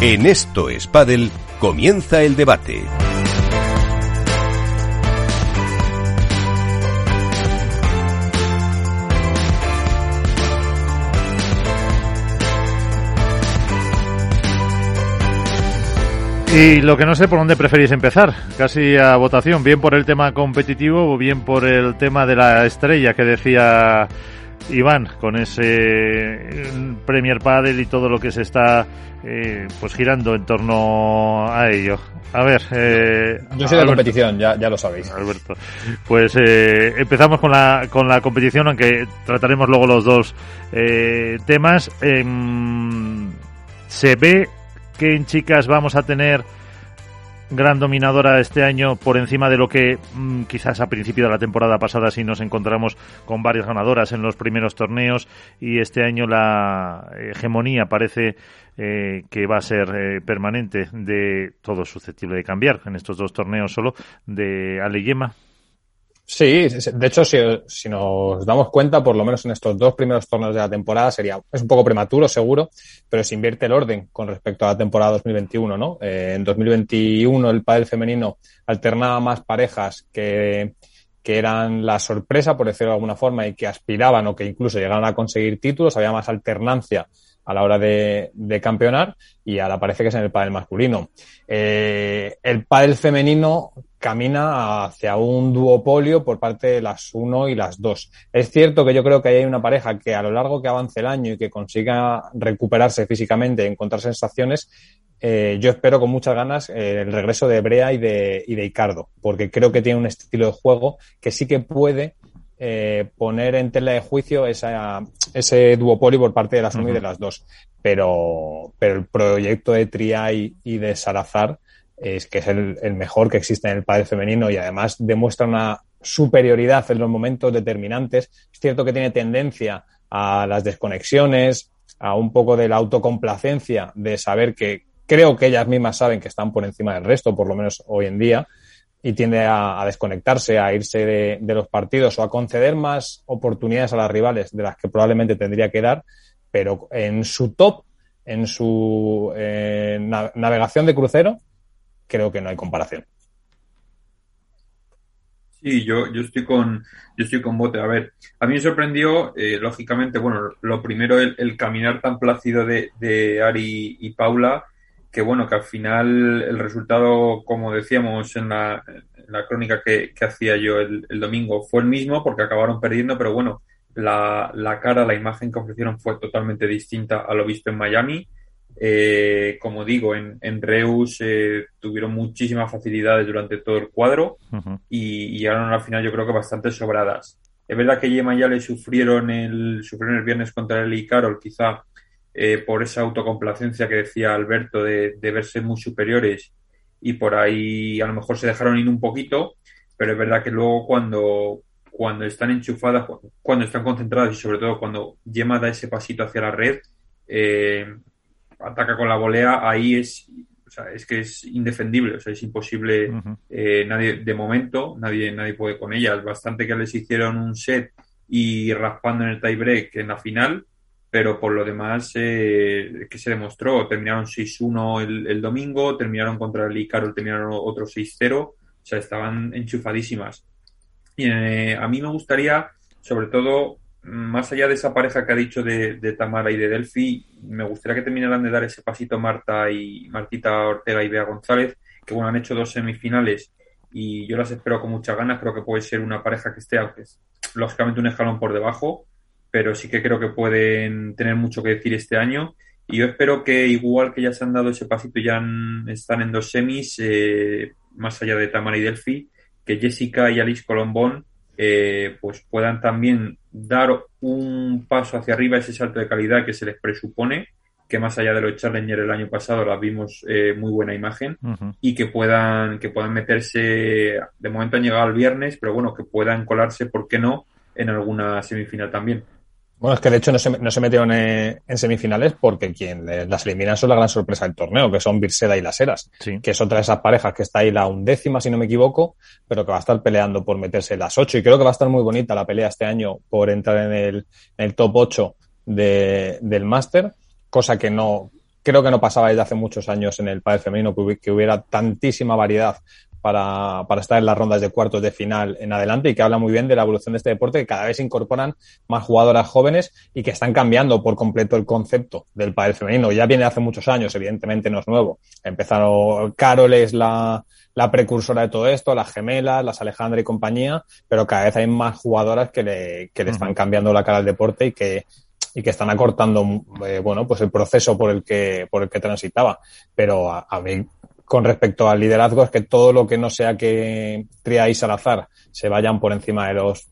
En Esto es Padel comienza el debate. Y lo que no sé por dónde preferís empezar, casi a votación, bien por el tema competitivo o bien por el tema de la estrella que decía Iván, con ese Premier Padel y todo lo que se está eh, pues girando en torno a ello. A ver, eh, yo soy de la competición, ya, ya lo sabéis. Alberto, pues eh, empezamos con la con la competición, aunque trataremos luego los dos eh, temas. Em, se ve que en chicas vamos a tener gran dominadora este año por encima de lo que mm, quizás a principio de la temporada pasada sí nos encontramos con varias ganadoras en los primeros torneos y este año la hegemonía parece eh, que va a ser eh, permanente de todo susceptible de cambiar en estos dos torneos solo de Ale Yema. Sí, de hecho, si, si, nos damos cuenta, por lo menos en estos dos primeros torneos de la temporada, sería, es un poco prematuro, seguro, pero se invierte el orden con respecto a la temporada 2021, ¿no? Eh, en 2021 el pádel femenino alternaba más parejas que, que eran la sorpresa, por decirlo de alguna forma, y que aspiraban o que incluso llegaron a conseguir títulos, había más alternancia a la hora de, de campeonar y ahora parece que es en el pádel masculino. Eh, el pádel femenino camina hacia un duopolio por parte de las uno y las dos. Es cierto que yo creo que hay una pareja que a lo largo que avance el año y que consiga recuperarse físicamente y encontrar sensaciones, eh, yo espero con muchas ganas eh, el regreso de Brea y de, y de Icardo, porque creo que tiene un estilo de juego que sí que puede eh, poner en tela de juicio esa, ese duopolio por parte de las uno y de las dos. Pero, pero el proyecto de Triay y de Salazar es que es el, el, mejor que existe en el padre femenino y además demuestra una superioridad en los momentos determinantes. Es cierto que tiene tendencia a las desconexiones, a un poco de la autocomplacencia de saber que creo que ellas mismas saben que están por encima del resto, por lo menos hoy en día, y tiende a, desconectarse, a irse de, de, los partidos o a conceder más oportunidades a las rivales de las que probablemente tendría que dar, pero en su top, en su eh, navegación de crucero, creo que no hay comparación. Sí, yo, yo estoy con yo estoy con bote. A ver, a mí me sorprendió, eh, lógicamente, bueno, lo primero, el, caminar tan plácido de, de, Ari y Paula, que bueno, que al final el resultado, como decíamos en la, la crónica que, que, hacía yo el, el, domingo, fue el mismo porque acabaron perdiendo, pero bueno, la, la cara, la imagen que ofrecieron fue totalmente distinta a lo visto en Miami. Eh, como digo, en, en Reus eh, tuvieron muchísimas facilidades durante todo el cuadro uh -huh. y, y, llegaron a la final yo creo que bastante sobradas. Es verdad que Yema ya le sufrieron el, sufrieron el viernes contra el y Carol, quizá eh, por esa autocomplacencia que decía Alberto de, de, verse muy superiores y por ahí a lo mejor se dejaron ir un poquito, pero es verdad que luego cuando, cuando están enchufadas, cuando están concentradas y sobre todo cuando Yema da ese pasito hacia la red, eh, ataca con la volea, ahí es, o sea, es que es indefendible, o sea, es imposible, uh -huh. eh, nadie, de momento, nadie, nadie puede con ellas. Bastante que les hicieron un set y raspando en el tiebreak en la final, pero por lo demás, eh, que se demostró, terminaron 6-1 el, el, domingo, terminaron contra el Icarol, terminaron otro 6-0, o sea, estaban enchufadísimas. Y eh, a mí me gustaría, sobre todo, más allá de esa pareja que ha dicho de, Tamara y de Delphi, me gustaría que terminaran de dar ese pasito Marta y Martita Ortega y Bea González, que bueno, han hecho dos semifinales y yo las espero con muchas ganas. Creo que puede ser una pareja que esté, aunque es lógicamente un escalón por debajo, pero sí que creo que pueden tener mucho que decir este año. Y yo espero que, igual que ya se han dado ese pasito, ya han, están en dos semis, eh, más allá de Tamara y Delphi, que Jessica y Alice Colombón eh, pues puedan también dar un paso hacia arriba, ese salto de calidad que se les presupone, que más allá de lo de Challenger el año pasado la vimos eh, muy buena imagen, uh -huh. y que puedan, que puedan meterse, de momento han llegado el viernes, pero bueno, que puedan colarse, ¿por qué no?, en alguna semifinal también. Bueno, es que de hecho no se, no se metieron en, en, semifinales porque quien las eliminan son la gran sorpresa del torneo, que son Virseda y Las Heras, sí. que es otra de esas parejas que está ahí la undécima, si no me equivoco, pero que va a estar peleando por meterse en las ocho. Y creo que va a estar muy bonita la pelea este año por entrar en el, en el top 8 de, del máster, cosa que no, creo que no pasaba desde hace muchos años en el pádel femenino que hubiera tantísima variedad para, para, estar en las rondas de cuartos de final en adelante y que habla muy bien de la evolución de este deporte, que cada vez se incorporan más jugadoras jóvenes y que están cambiando por completo el concepto del pádel femenino. Ya viene hace muchos años, evidentemente no es nuevo. Empezaron, Carol es la, la precursora de todo esto, las gemelas, las Alejandra y compañía, pero cada vez hay más jugadoras que le, que le están cambiando la cara al deporte y que y que están acortando eh, bueno pues el proceso por el que por el que transitaba pero a, a, mí con respecto al liderazgo es que todo lo que no sea que Tria y Salazar se vayan por encima de los,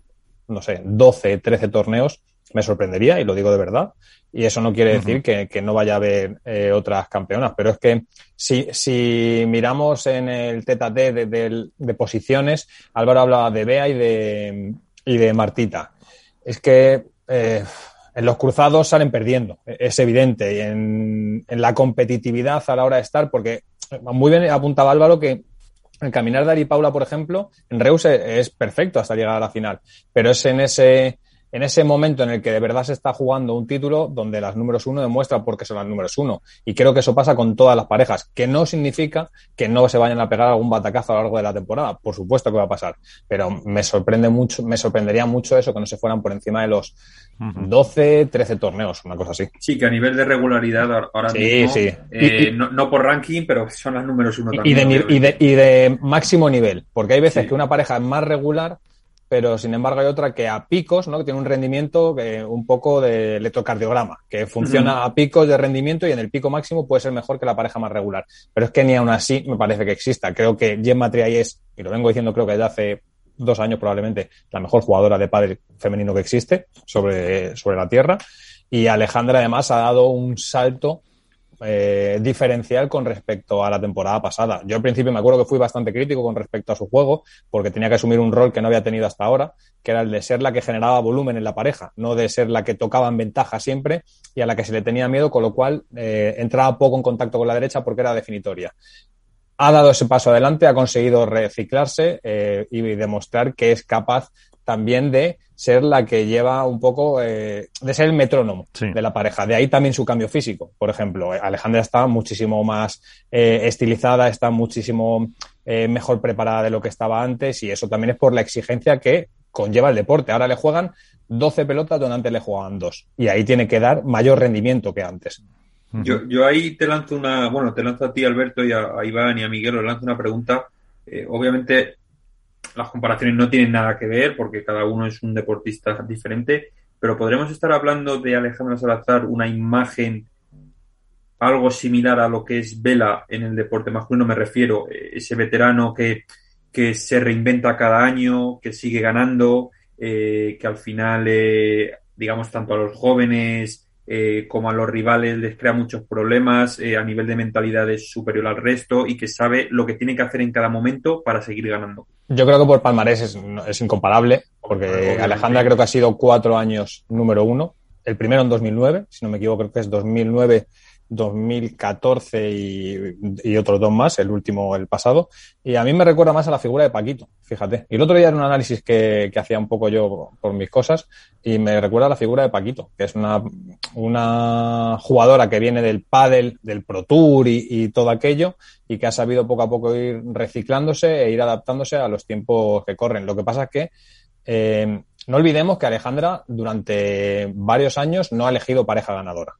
no sé, 12, 13 torneos, me sorprendería, y lo digo de verdad. Y eso no quiere decir uh -huh. que, que, no vaya a haber eh, otras campeonas, pero es que si, si miramos en el teta de, de, posiciones, Álvaro hablaba de Bea y de, y de Martita. Es que eh, en los cruzados salen perdiendo, es evidente, y en, en la competitividad a la hora de estar, porque muy bien apuntaba Álvaro que el caminar de Ari Paula, por ejemplo, en Reus es perfecto hasta llegar a la final, pero es en ese, en ese momento en el que de verdad se está jugando un título donde las números uno demuestran por qué son las números uno. Y creo que eso pasa con todas las parejas, que no significa que no se vayan a pegar algún batacazo a lo largo de la temporada. Por supuesto que va a pasar, pero me sorprende mucho, me sorprendería mucho eso que no se fueran por encima de los 12, 13 torneos, una cosa así. Sí, que a nivel de regularidad ahora sí, mismo, sí. Eh, y, no, no, por ranking, pero son las números uno y, también. Y de, y, de, y de, máximo nivel, porque hay veces sí. que una pareja es más regular, pero sin embargo hay otra que a picos, ¿no? Que tiene un rendimiento que un poco de electrocardiograma, que funciona uh -huh. a picos de rendimiento y en el pico máximo puede ser mejor que la pareja más regular. Pero es que ni aún así me parece que exista. Creo que Gemma Triay es, y lo vengo diciendo creo que desde hace dos años probablemente, la mejor jugadora de pádel femenino que existe sobre, sobre la tierra. Y Alejandra además ha dado un salto eh, diferencial con respecto a la temporada pasada. Yo al principio me acuerdo que fui bastante crítico con respecto a su juego, porque tenía que asumir un rol que no había tenido hasta ahora, que era el de ser la que generaba volumen en la pareja, no de ser la que tocaba en ventaja siempre y a la que se le tenía miedo, con lo cual eh, entraba poco en contacto con la derecha porque era definitoria. Ha dado ese paso adelante, ha conseguido reciclarse eh, y demostrar que es capaz también de ser la que lleva un poco, eh, de ser el metrónomo sí. de la pareja. De ahí también su cambio físico. Por ejemplo, Alejandra está muchísimo más eh, estilizada, está muchísimo eh, mejor preparada de lo que estaba antes y eso también es por la exigencia que conlleva el deporte. Ahora le juegan 12 pelotas donde antes le jugaban dos y ahí tiene que dar mayor rendimiento que antes. Yo, yo ahí te lanzo una, bueno, te lanzo a ti Alberto y a, a Iván y a Miguel, os lanzo una pregunta. Eh, obviamente las comparaciones no tienen nada que ver porque cada uno es un deportista diferente, pero podremos estar hablando de Alejandra Salazar una imagen algo similar a lo que es Vela en el deporte masculino, me refiero, ese veterano que, que se reinventa cada año, que sigue ganando, eh, que al final, eh, digamos, tanto a los jóvenes eh, como a los rivales les crea muchos problemas, eh, a nivel de mentalidad es superior al resto y que sabe lo que tiene que hacer en cada momento para seguir ganando. Yo creo que por palmarés es, es incomparable, porque Obviamente. Alejandra creo que ha sido cuatro años número uno, el primero en 2009, si no me equivoco creo que es 2009 2014 y, y, otros dos más, el último el pasado, y a mí me recuerda más a la figura de Paquito, fíjate. Y el otro día era un análisis que, que hacía un poco yo por mis cosas, y me recuerda a la figura de Paquito, que es una, una jugadora que viene del pádel, del Pro Tour y, y, todo aquello, y que ha sabido poco a poco ir reciclándose e ir adaptándose a los tiempos que corren. Lo que pasa es que eh, no olvidemos que Alejandra durante varios años no ha elegido pareja ganadora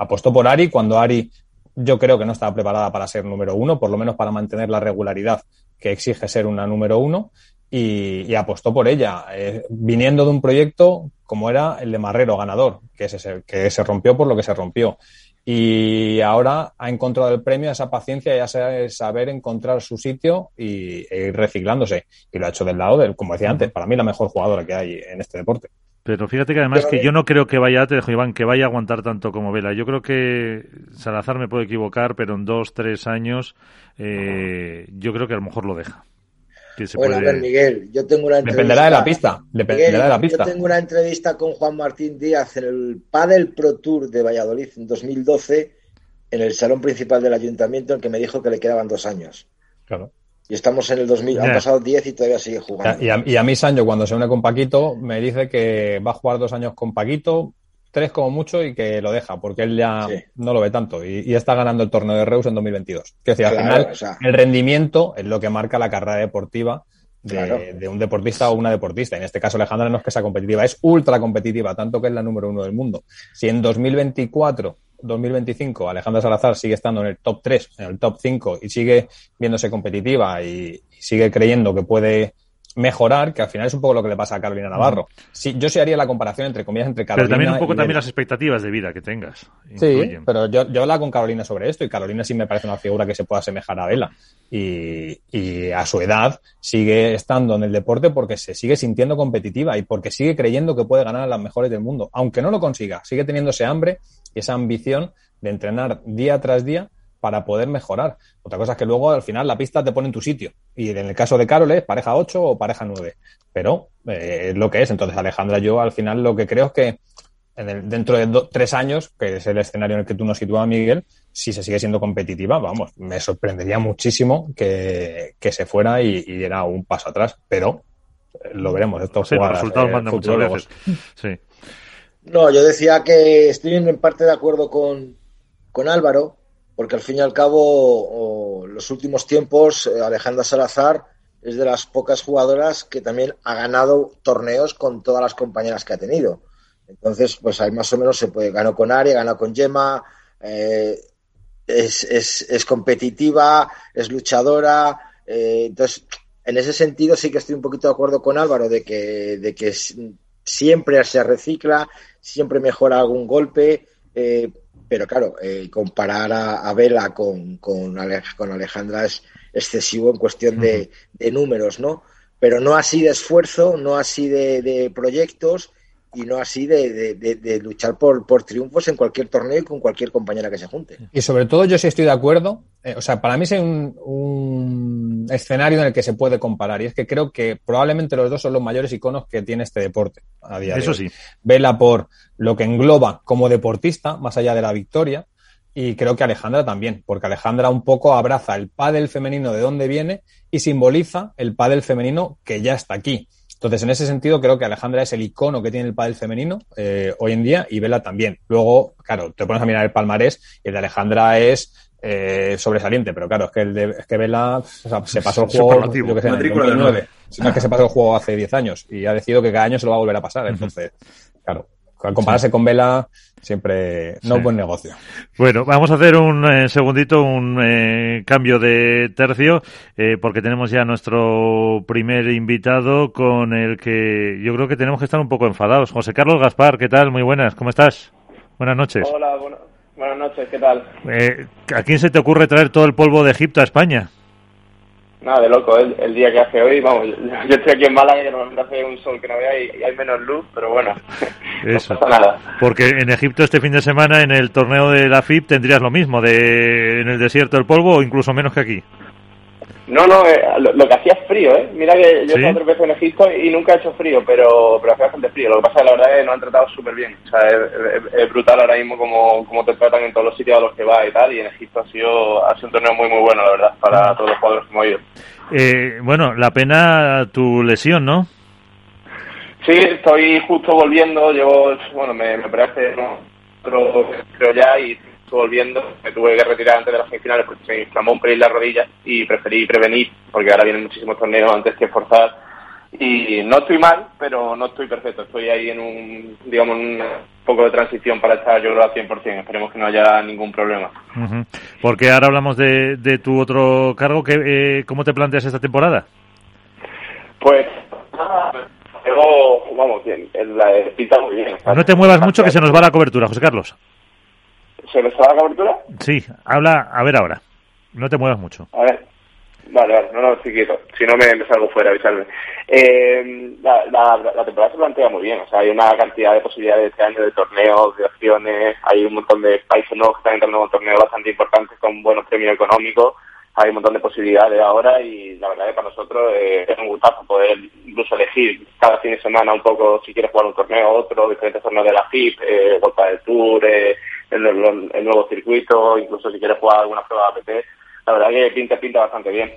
apostó por Ari cuando Ari yo creo que no estaba preparada para ser número uno, por lo menos para mantener la regularidad que exige ser una número uno, y, y apostó por ella, eh, viniendo de un proyecto como era el de Marrero ganador, que, se, que se rompió por lo que se rompió. Y ahora ha encontrado el premio a esa paciencia y a saber encontrar su sitio y e ir reciclándose. Y lo ha hecho del lado del, como decía antes, para mí la mejor jugadora que hay en este deporte. Pero fíjate que además que yo no creo que vaya, te dejo Iván, que vaya a aguantar tanto como Vela. Yo creo que Salazar me puede equivocar, pero en dos, tres años eh, yo creo que a lo mejor lo deja. Que se bueno, puede... a ver, Miguel, yo tengo una entrevista. Dependerá de la pista. Dependerá Miguel, de la pista. Yo tengo una entrevista con Juan Martín Díaz en el Padel Pro Tour de Valladolid en 2012, en el salón principal del ayuntamiento, en que me dijo que le quedaban dos años. Claro. Y estamos en el 2000, yeah. han pasado 10 y todavía sigue jugando. Y a, y a mí, Sancho, cuando se une con Paquito, me dice que va a jugar dos años con Paquito, tres como mucho y que lo deja, porque él ya no lo ve tanto y, está ganando el torneo de Reus en 2022. Que decir, al final, el rendimiento es lo que marca la carrera deportiva de, un deportista o una deportista. En este caso, Alejandra no es que sea competitiva, es ultra competitiva, tanto que es la número uno del mundo. Si en 2024 2025 Alejandra Salazar sigue estando en el top 3, en el top 5 y sigue viéndose competitiva y sigue creyendo que puede mejorar, que al final es un poco lo que le pasa a Carolina Navarro. Sí, yo sí haría la comparación entre comillas entre Carolina Pero también un poco también las expectativas de vida que tengas. Sí, pero yo, yo hablaba con Carolina sobre esto y Carolina sí me parece una figura que se pueda asemejar a Vela. Y, y a su edad sigue estando en el deporte porque se sigue sintiendo competitiva y porque sigue creyendo que puede ganar a las mejores del mundo. Aunque no lo consiga, sigue teniendo ese hambre y esa ambición de entrenar día tras día para poder mejorar. Otra cosa es que luego al final la pista te pone en tu sitio. Y en el caso de Carol es pareja 8 o pareja 9. Pero eh, es lo que es. Entonces, Alejandra, yo al final lo que creo es que dentro de tres años, que es el escenario en el que tú nos sitúas, Miguel, si se sigue siendo competitiva, vamos, me sorprendería muchísimo que, se fuera y, diera un paso atrás. Pero eh, lo veremos. Estos sí, los resultados mandan muchas veces. Sí. No, yo decía que estoy en parte de acuerdo con, con Álvaro porque al fin y al cabo, los últimos tiempos, eh, Alejandra Salazar es de las pocas jugadoras que también ha ganado torneos con todas las compañeras que ha tenido. Entonces, pues ahí más o menos se puede. Ganó con Aria, ganó con Gemma, eh, es, competitiva, es luchadora. Eh, entonces, en ese sentido sí que estoy un poquito de acuerdo con Álvaro de que, de que siempre se recicla, siempre mejora algún golpe. Pero claro, eh, comparar a, Vela con, con, Alejandra es excesivo en cuestión de, números, ¿no? Pero no así de esfuerzo, no así de, proyectos y no así de, luchar por, por, triunfos en cualquier torneo y con cualquier compañera que se junte. Y sobre todo yo sí estoy de acuerdo, eh, o sea, para mí es un, escenario en el que se puede comparar y es que creo que probablemente los dos son los mayores iconos que tiene este deporte a día Eso de hoy. sí. Vela por lo que engloba como deportista, más allá de la victoria, y creo que Alejandra también, porque Alejandra un poco abraza el pádel femenino de dónde viene y simboliza el pádel femenino que ya está aquí. Entonces, en ese sentido, creo que Alejandra es el icono que tiene el pádel femenino eh, hoy en día y Vela también. Luego, claro, te pones a mirar el palmarés y el de Alejandra es eh, sobresaliente, pero claro, es que el de, es que Vela se pasó el juego, yo que sé, en el 2009. Es que se pasó el juego hace 10 años y ha decidido que cada año se lo va a volver a pasar. Entonces, claro, al compararse con Vela, siempre no es buen negocio. Bueno, vamos a hacer un eh, segundito, un eh, cambio de tercio, eh, porque tenemos ya nuestro primer invitado con el que yo creo que tenemos que estar un poco enfadados. José Carlos Gaspar, ¿qué tal? Muy buenas, ¿cómo estás? Buenas noches. Hola, buenas noches, ¿qué tal? ¿A quién se te ocurre traer todo el polvo de Egipto a España? Nada, de loco, el, el, día que hace hoy, vamos, yo estoy aquí en Málaga que normalmente hace un sol que no vea y, hay menos luz, pero bueno, Eso. no pasa nada. Porque en Egipto este fin de semana en el torneo de la FIP tendrías lo mismo, de en el desierto del polvo o incluso menos que aquí. No, no, eh, lo, que hacía es frío, ¿eh? Mira que yo he estado tres veces en Egipto y nunca he hecho frío, pero, pero hacía bastante frío. Lo que pasa es que la verdad es que nos han tratado súper bien. O sea, es, brutal ahora mismo como, como te tratan en todos los sitios a los que vas y tal. Y en Egipto ha sido, ha sido un torneo muy, muy bueno, la verdad, para todos los jugadores que hemos ido. Eh, bueno, la pena tu lesión, ¿no? Sí, estoy justo volviendo. Llevo, bueno, me, me parece, ¿no? creo ya, y volviendo, me tuve que retirar antes de las semifinales porque se me inflamó un pelín la rodilla y preferí prevenir porque ahora vienen muchísimos torneos antes que forzar y no estoy mal, pero no estoy perfecto, estoy ahí en un, digamos, un poco de transición para estar yo creo al 100%, esperemos que no haya ningún problema. Porque ahora hablamos de, de tu otro cargo, que, eh, ¿cómo te planteas esta temporada? Pues, vamos, bien, la pinta muy bien. No te muevas mucho que se nos va la cobertura, José Carlos. ¿Se me está la cobertura? Sí, habla, a ver ahora. No te muevas mucho. A ver. Vale, vale, no, no, estoy quieto. Si no, me, me salgo fuera, avisarme. Eh, la, la, la, temporada se plantea muy bien. O sea, hay una cantidad de posibilidades este año de torneos, de opciones. Hay un montón de países nuevos que están entrando en torneos bastante importantes con buenos premios económicos. Hay un montón de posibilidades ahora y la verdad es que para nosotros eh, es un gustazo poder incluso elegir cada fin de semana un poco si quieres jugar un torneo o otro, diferentes torneos de la FIP, eh, Volta del Tour, eh, el, nuevo circuito, incluso si quieres jugar alguna prueba de APT, la verdad que pinta, pinta bastante bien.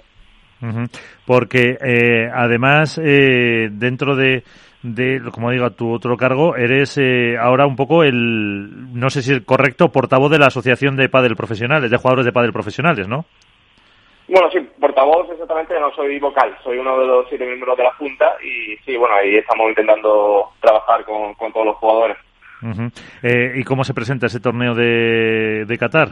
Porque eh, además, eh, dentro de, de, como digo, tu otro cargo, eres eh, ahora un poco el, no sé si es correcto, portavoz de la Asociación de Padel Profesionales, de jugadores de Padel Profesionales, ¿no? Bueno, sí, portavoz exactamente no soy vocal, soy uno de los siete miembros de la Junta y sí, bueno, ahí estamos intentando trabajar con, todos los jugadores. Eh, ¿Y cómo se presenta ese torneo de, de Qatar?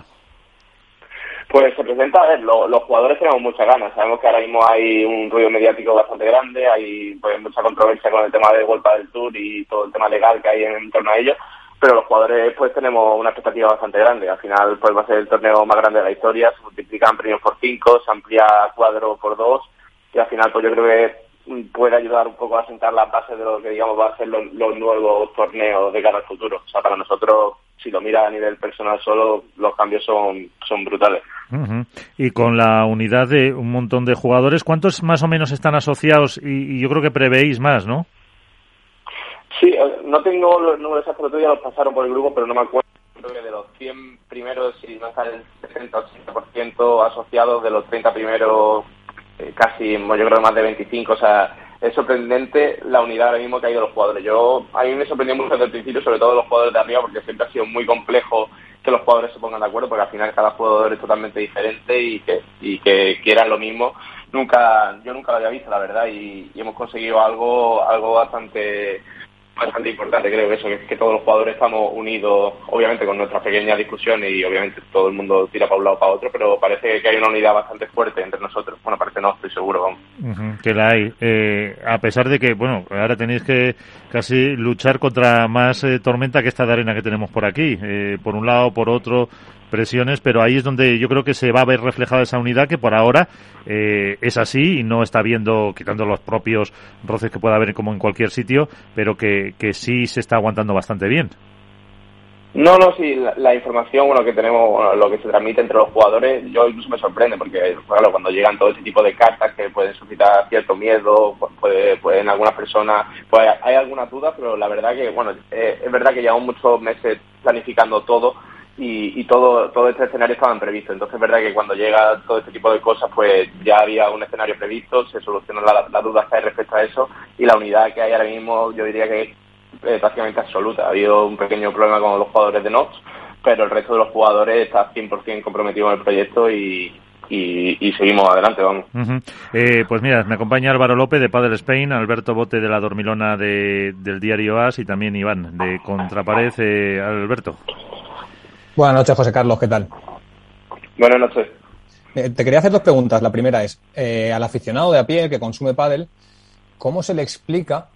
Pues se presenta, a ver, los jugadores tenemos muchas ganas. Sabemos que ahora mismo hay un ruido mediático bastante grande, hay pues, mucha controversia con el tema de Vuelta del Tour y todo el tema legal que hay en, torno a ello, pero los jugadores pues tenemos una expectativa bastante grande. Al final pues va a ser el torneo más grande de la historia, se multiplican premios por cinco, se amplía cuadro por dos y al final pues yo creo que puede ayudar un poco a sentar las bases de lo que digamos va a ser los, los nuevos torneos de cara al futuro. O sea, para nosotros si lo mira a nivel personal solo, los cambios son, son brutales. Y con la unidad de un montón de jugadores, ¿cuántos más o menos están asociados? Y, yo creo que prevéis más, ¿no? Sí, eh, no tengo los números exactos, ya los pasaron por el grupo, pero no me acuerdo. Creo que de los 100 primeros, si no está el 60-80% asociados, de los 30 primeros, casi, yo creo más de 25, o sea, es sorprendente la unidad ahora mismo que ha ido los jugadores. Yo A mí me sorprendió mucho desde el principio, sobre todo los jugadores de arriba, porque siempre ha sido muy complejo que los jugadores se pongan de acuerdo, porque al final cada jugador es totalmente diferente y que, y quieran lo mismo. Nunca, yo nunca lo había visto, la verdad, y, y hemos conseguido algo, algo bastante bastante importante, creo que eso, que, todos los jugadores estamos unidos, obviamente con nuestras pequeñas discusiones y obviamente todo el mundo tira para un lado o para otro, pero parece que hay una unidad bastante fuerte entre nosotros. Bueno, parece no, estoy seguro, vamos. que la hay. Eh, a pesar de que, bueno, ahora tenéis que casi luchar contra más eh, tormenta que esta de arena que tenemos por aquí. Eh, por un lado, por otro, presiones, pero ahí es donde yo creo que se va a ver reflejada esa unidad que por ahora eh, es así y no está viendo, quitando los propios roces que pueda haber como en cualquier sitio, pero que, que sí se está aguantando bastante bien. No, no, sí, la, información, bueno, que tenemos, lo que se transmite entre los jugadores, yo incluso me sorprende, porque, claro, cuando llegan todo este tipo de cartas que pueden suscitar cierto miedo, puede, puede en algunas personas, pues hay alguna duda, pero la verdad que, bueno, eh, es verdad que llevamos muchos meses planificando todo, y, todo, todo este escenario estaba previsto. Entonces es verdad que cuando llega todo este tipo de cosas, pues ya había un escenario previsto, se solucionan las dudas que hay respecto a eso y la unidad que hay ahora mismo yo diría que es prácticamente absoluta. Ha habido un pequeño problema con los jugadores de Nox, pero el resto de los jugadores está 100% comprometido en el proyecto y, y, seguimos adelante, vamos. Eh, pues mira, me acompaña Álvaro López de Padel Spain, Alberto Bote de la Dormilona de, del diario AS y también Iván de Contrapared. Eh, Alberto. Buenas noches, José Carlos, ¿qué tal? Buenas noches. Eh, te quería hacer dos preguntas. La primera es, eh, al aficionado de a pie que consume pádel, ¿cómo se le explica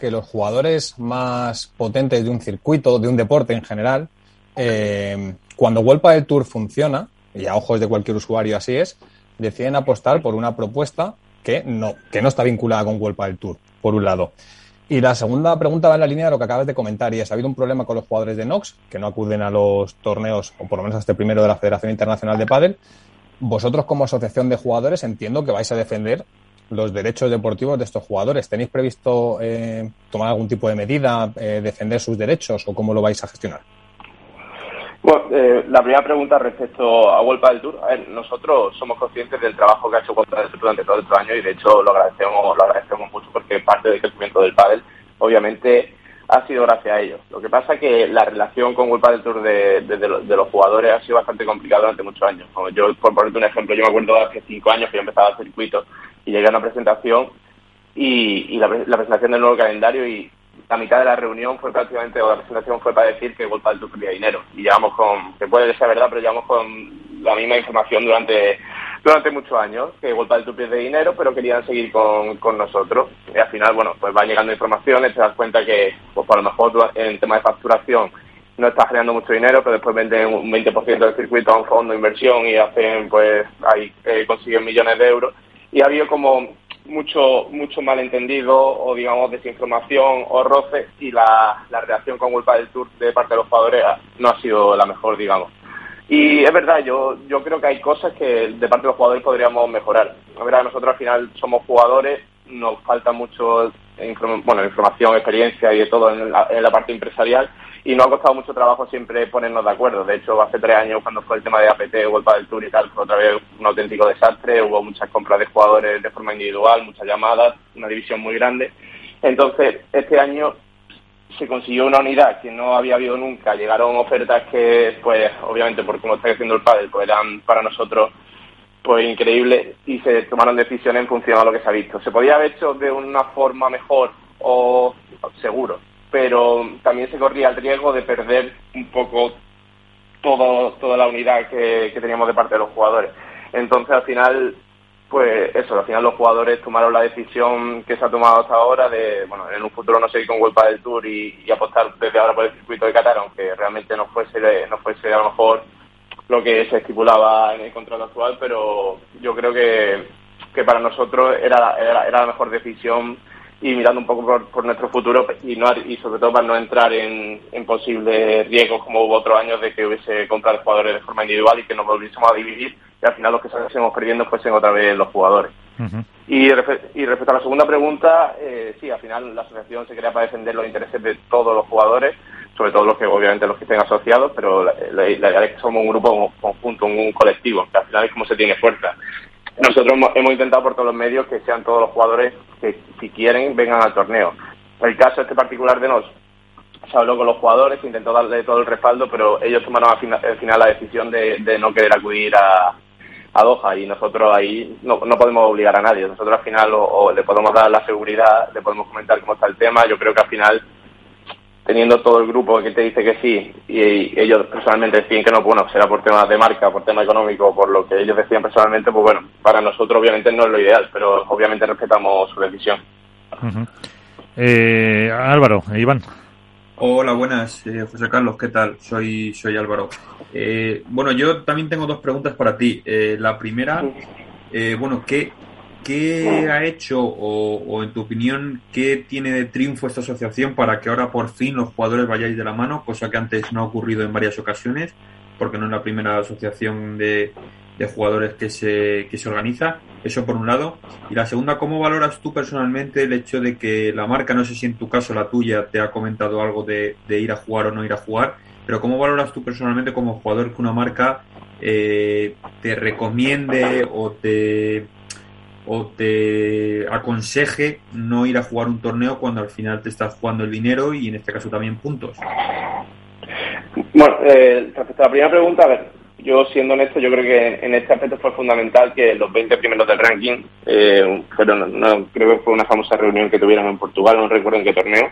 que los jugadores más potentes de un circuito, de un deporte en general, eh, cuando World del Tour funciona, y a ojos de cualquier usuario así es, deciden apostar por una propuesta que no, que no está vinculada con World del Tour, por un lado. Y la segunda pregunta va en la línea de lo que acabas de comentar, y es, ¿ha habido un problema con los jugadores de Nox, que no acuden a los torneos, o por lo menos a este primero de la Federación Internacional de Padel? Vosotros, como asociación de jugadores, entiendo que vais a defender los derechos deportivos de estos jugadores. ¿Tenéis previsto eh, tomar algún tipo de medida, eh, defender sus derechos, o cómo lo vais a gestionar? Bueno, eh, la primera pregunta respecto a Vuelta del Tour. A nosotros somos conscientes del trabajo que ha hecho Vuelta del Tour durante todo estos años y de hecho lo agradecemos, lo agradecemos mucho porque parte del crecimiento del pádel, obviamente, ha sido gracias a ellos. Lo que pasa es que la relación con Vuelta del Tour de, los jugadores ha sido bastante complicada durante muchos años. yo, por ponerte un ejemplo, yo me acuerdo de hace cinco años que yo empezaba el circuito y llegué a una presentación y, la presentación del nuevo calendario y la mitad de la reunión fue prácticamente, o la presentación fue para decir que Golpa del Tour perdía dinero. Y llevamos con, que puede ser verdad, pero llevamos con la misma información durante durante muchos años, que Golpa del Tour pierde dinero, pero querían seguir con, con nosotros. Y al final, bueno, pues va llegando informaciones, te das cuenta que, pues por lo mejor en tema de facturación no está generando mucho dinero, pero después venden un 20% del circuito a un fondo de inversión y hacen, pues, ahí eh, consiguen millones de euros. Y ha habido como mucho mucho malentendido o digamos desinformación o roce y la, la reacción con culpa del tour de parte de los jugadores no ha sido la mejor digamos. Y es verdad yo yo creo que hay cosas que de parte de los jugadores podríamos mejorar. A ver nosotros al final somos jugadores nos falta mucho bueno información experiencia y de todo en la, en la parte empresarial y nos ha costado mucho trabajo siempre ponernos de acuerdo. De hecho, hace tres años, cuando fue el tema de APT, Vuelta del Tour y tal, fue otra vez un auténtico desastre. Hubo muchas compras de jugadores de forma individual, muchas llamadas, una división muy grande. Entonces, este año se consiguió una unidad que no había habido nunca. Llegaron ofertas que, pues, obviamente, porque como está haciendo el padre, pues eran para nosotros pues increíbles y se tomaron decisiones en función a lo que se ha visto. Se podía haber hecho de una forma mejor o seguro, pero también se corría el riesgo de perder un poco todo, toda la unidad que, que teníamos de parte de los jugadores. Entonces, al final, pues eso, al final los jugadores tomaron la decisión que se ha tomado hasta ahora de, bueno, en un futuro no seguir con Huelpa del Tour y, apostar desde ahora por el circuito de Qatar, aunque realmente no fuese, no fuese a lo mejor lo que se estipulaba en el contrato actual, pero yo creo que, que para nosotros era, era, era la mejor decisión y mirando un poco por, nuestro futuro y no y sobre todo para no entrar en, posibles riesgos como hubo otros años de que hubiese comprado jugadores de forma individual y que nos volviésemos a dividir y al final los que saliésemos perdiendo fuesen otra vez los jugadores. y, y, respecto a la segunda pregunta, eh, sí, al final la asociación se crea para defender los intereses de todos los jugadores, sobre todo los que obviamente los que estén asociados, pero la, idea es que somos un grupo conjunto, un colectivo, que al final es como se tiene fuerza. Nosotros hemos intentado por todos los medios que sean todos los jugadores que, si quieren, vengan al torneo. El caso este particular de nos se habló con los jugadores, se intentó darle todo el respaldo, pero ellos tomaron al final, la decisión de, no querer acudir a, a Doha y nosotros ahí no, no, podemos obligar a nadie. Nosotros al final o, le podemos dar la seguridad, le podemos comentar cómo está el tema. Yo creo que al final teniendo todo el grupo que te dice que sí y, ellos personalmente deciden que no, bueno, será por temas de marca, por tema económico, por lo que ellos decían personalmente, pues bueno, para nosotros obviamente no es lo ideal, pero obviamente respetamos su decisión. eh, Álvaro, Iván. Hola, buenas, eh, José Carlos, ¿qué tal? Soy, soy Álvaro. Eh, bueno, yo también tengo dos preguntas para ti. Eh, la primera, bueno, ¿qué, ¿Qué ha hecho o, en tu opinión qué tiene de triunfo esta asociación para que ahora por fin los jugadores vayáis de la mano, cosa que antes no ha ocurrido en varias ocasiones, porque no es la primera asociación de, jugadores que se, que se organiza? Eso por un lado. Y la segunda, ¿cómo valoras tú personalmente el hecho de que la marca, no sé si en tu caso la tuya te ha comentado algo de, ir a jugar o no ir a jugar, pero ¿cómo valoras tú personalmente como jugador que una marca eh, te recomiende o te o te aconseje no ir a jugar un torneo cuando al final te estás jugando el dinero y en este caso también puntos? Bueno, eh, respecto a la primera pregunta, a ver, yo siendo honesto, yo creo que en este aspecto fue fundamental que los 20 primeros del ranking, eh, fueron, creo que fue una famosa reunión que tuvieron en Portugal, no recuerdo en qué torneo,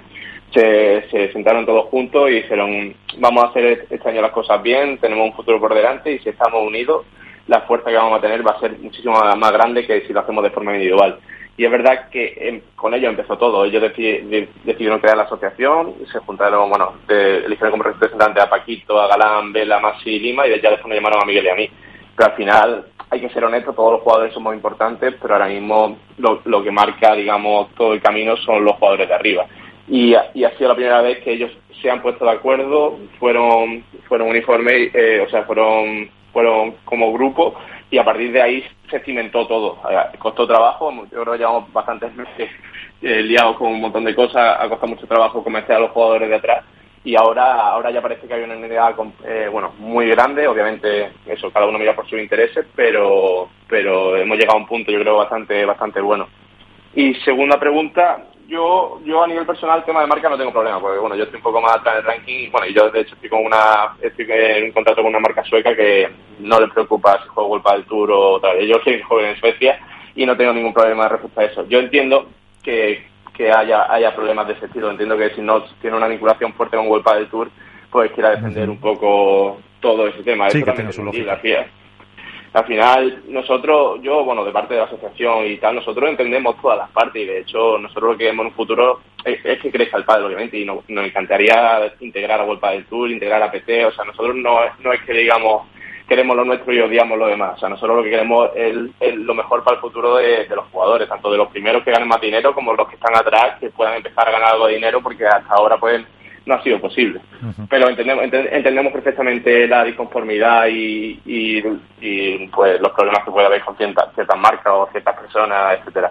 se, se sentaron todos juntos y dijeron, vamos a hacer este año las cosas bien, tenemos un futuro por delante y si estamos unidos, la fuerza que vamos a tener va a ser muchísimo más grande que si lo hacemos de forma individual. Y es verdad que em, con ello empezó todo. Ellos decidieron crear la asociación, se juntaron, bueno, eligieron como representante a Paquito, a Galán, Vela, Masi y Lima, y ya después nos llamaron a Miguel y a mí. Pero al final, hay que ser honestos, todos los jugadores son muy importantes, pero ahora mismo lo, que marca, digamos, todo el camino son los jugadores de arriba. Y, ha sido la primera vez que ellos se han puesto de acuerdo, fueron, fueron uniformes, eh, o sea, fueron fueron como grupo y a partir de ahí se cimentó todo. Eh, costó trabajo, yo creo que llevamos bastantes meses eh, liados con un montón de cosas, ha costado mucho trabajo convencer a los jugadores de atrás y ahora ahora ya parece que hay una unidad eh, bueno muy grande obviamente eso cada uno mira por sus intereses pero pero hemos llegado a un punto yo creo bastante bastante bueno y segunda pregunta yo, yo a nivel personal, tema de marca no tengo problema, porque bueno, yo estoy un poco más atrás en el ranking, bueno, y yo de hecho estoy con una, estoy en un contrato con una marca sueca que no le preocupa si juego Golpa del Tour o tal. Yo soy joven en Suecia y no tengo ningún problema respecto a eso. Yo entiendo que, que haya, haya problemas de ese estilo, entiendo que si no tiene una vinculación fuerte con Golpa del Tour, pues quiera defender un poco todo ese tema. Sí, que tiene su lógica al final nosotros, yo, bueno, de parte de la asociación y tal, nosotros entendemos todas las partes y de hecho nosotros lo que queremos en un futuro es, que crezca el padre, obviamente, y nos, encantaría integrar a Vuelta del Tour, integrar a PT, o sea, nosotros no, no es que digamos queremos lo nuestro y odiamos lo demás, o sea, nosotros lo que queremos es, lo mejor para el futuro de, los jugadores, tanto de los primeros que ganen más dinero como los que están atrás que puedan empezar a ganar algo de dinero porque hasta ahora pueden no ha sido posible. Pero entendemos, entendemos perfectamente la disconformidad y, y, pues los problemas que puede haber con ciertas, marcas o ciertas personas, etcétera.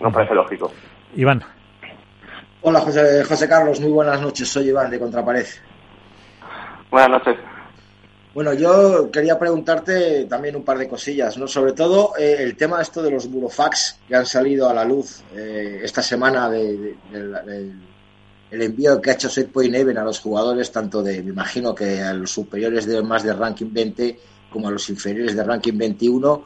Nos parece lógico. Iván. Hola José, José Carlos, muy buenas noches. Soy Iván de Contrapared. Buenas noches. Bueno, yo quería preguntarte también un par de cosillas, ¿no? Sobre todo eh, el tema esto de los burofax que han salido a la luz eh, esta semana de, el envío que ha hecho Setpoint Even a los jugadores, tanto de, me imagino que a los superiores de más de ranking 20 como a los inferiores de ranking 21,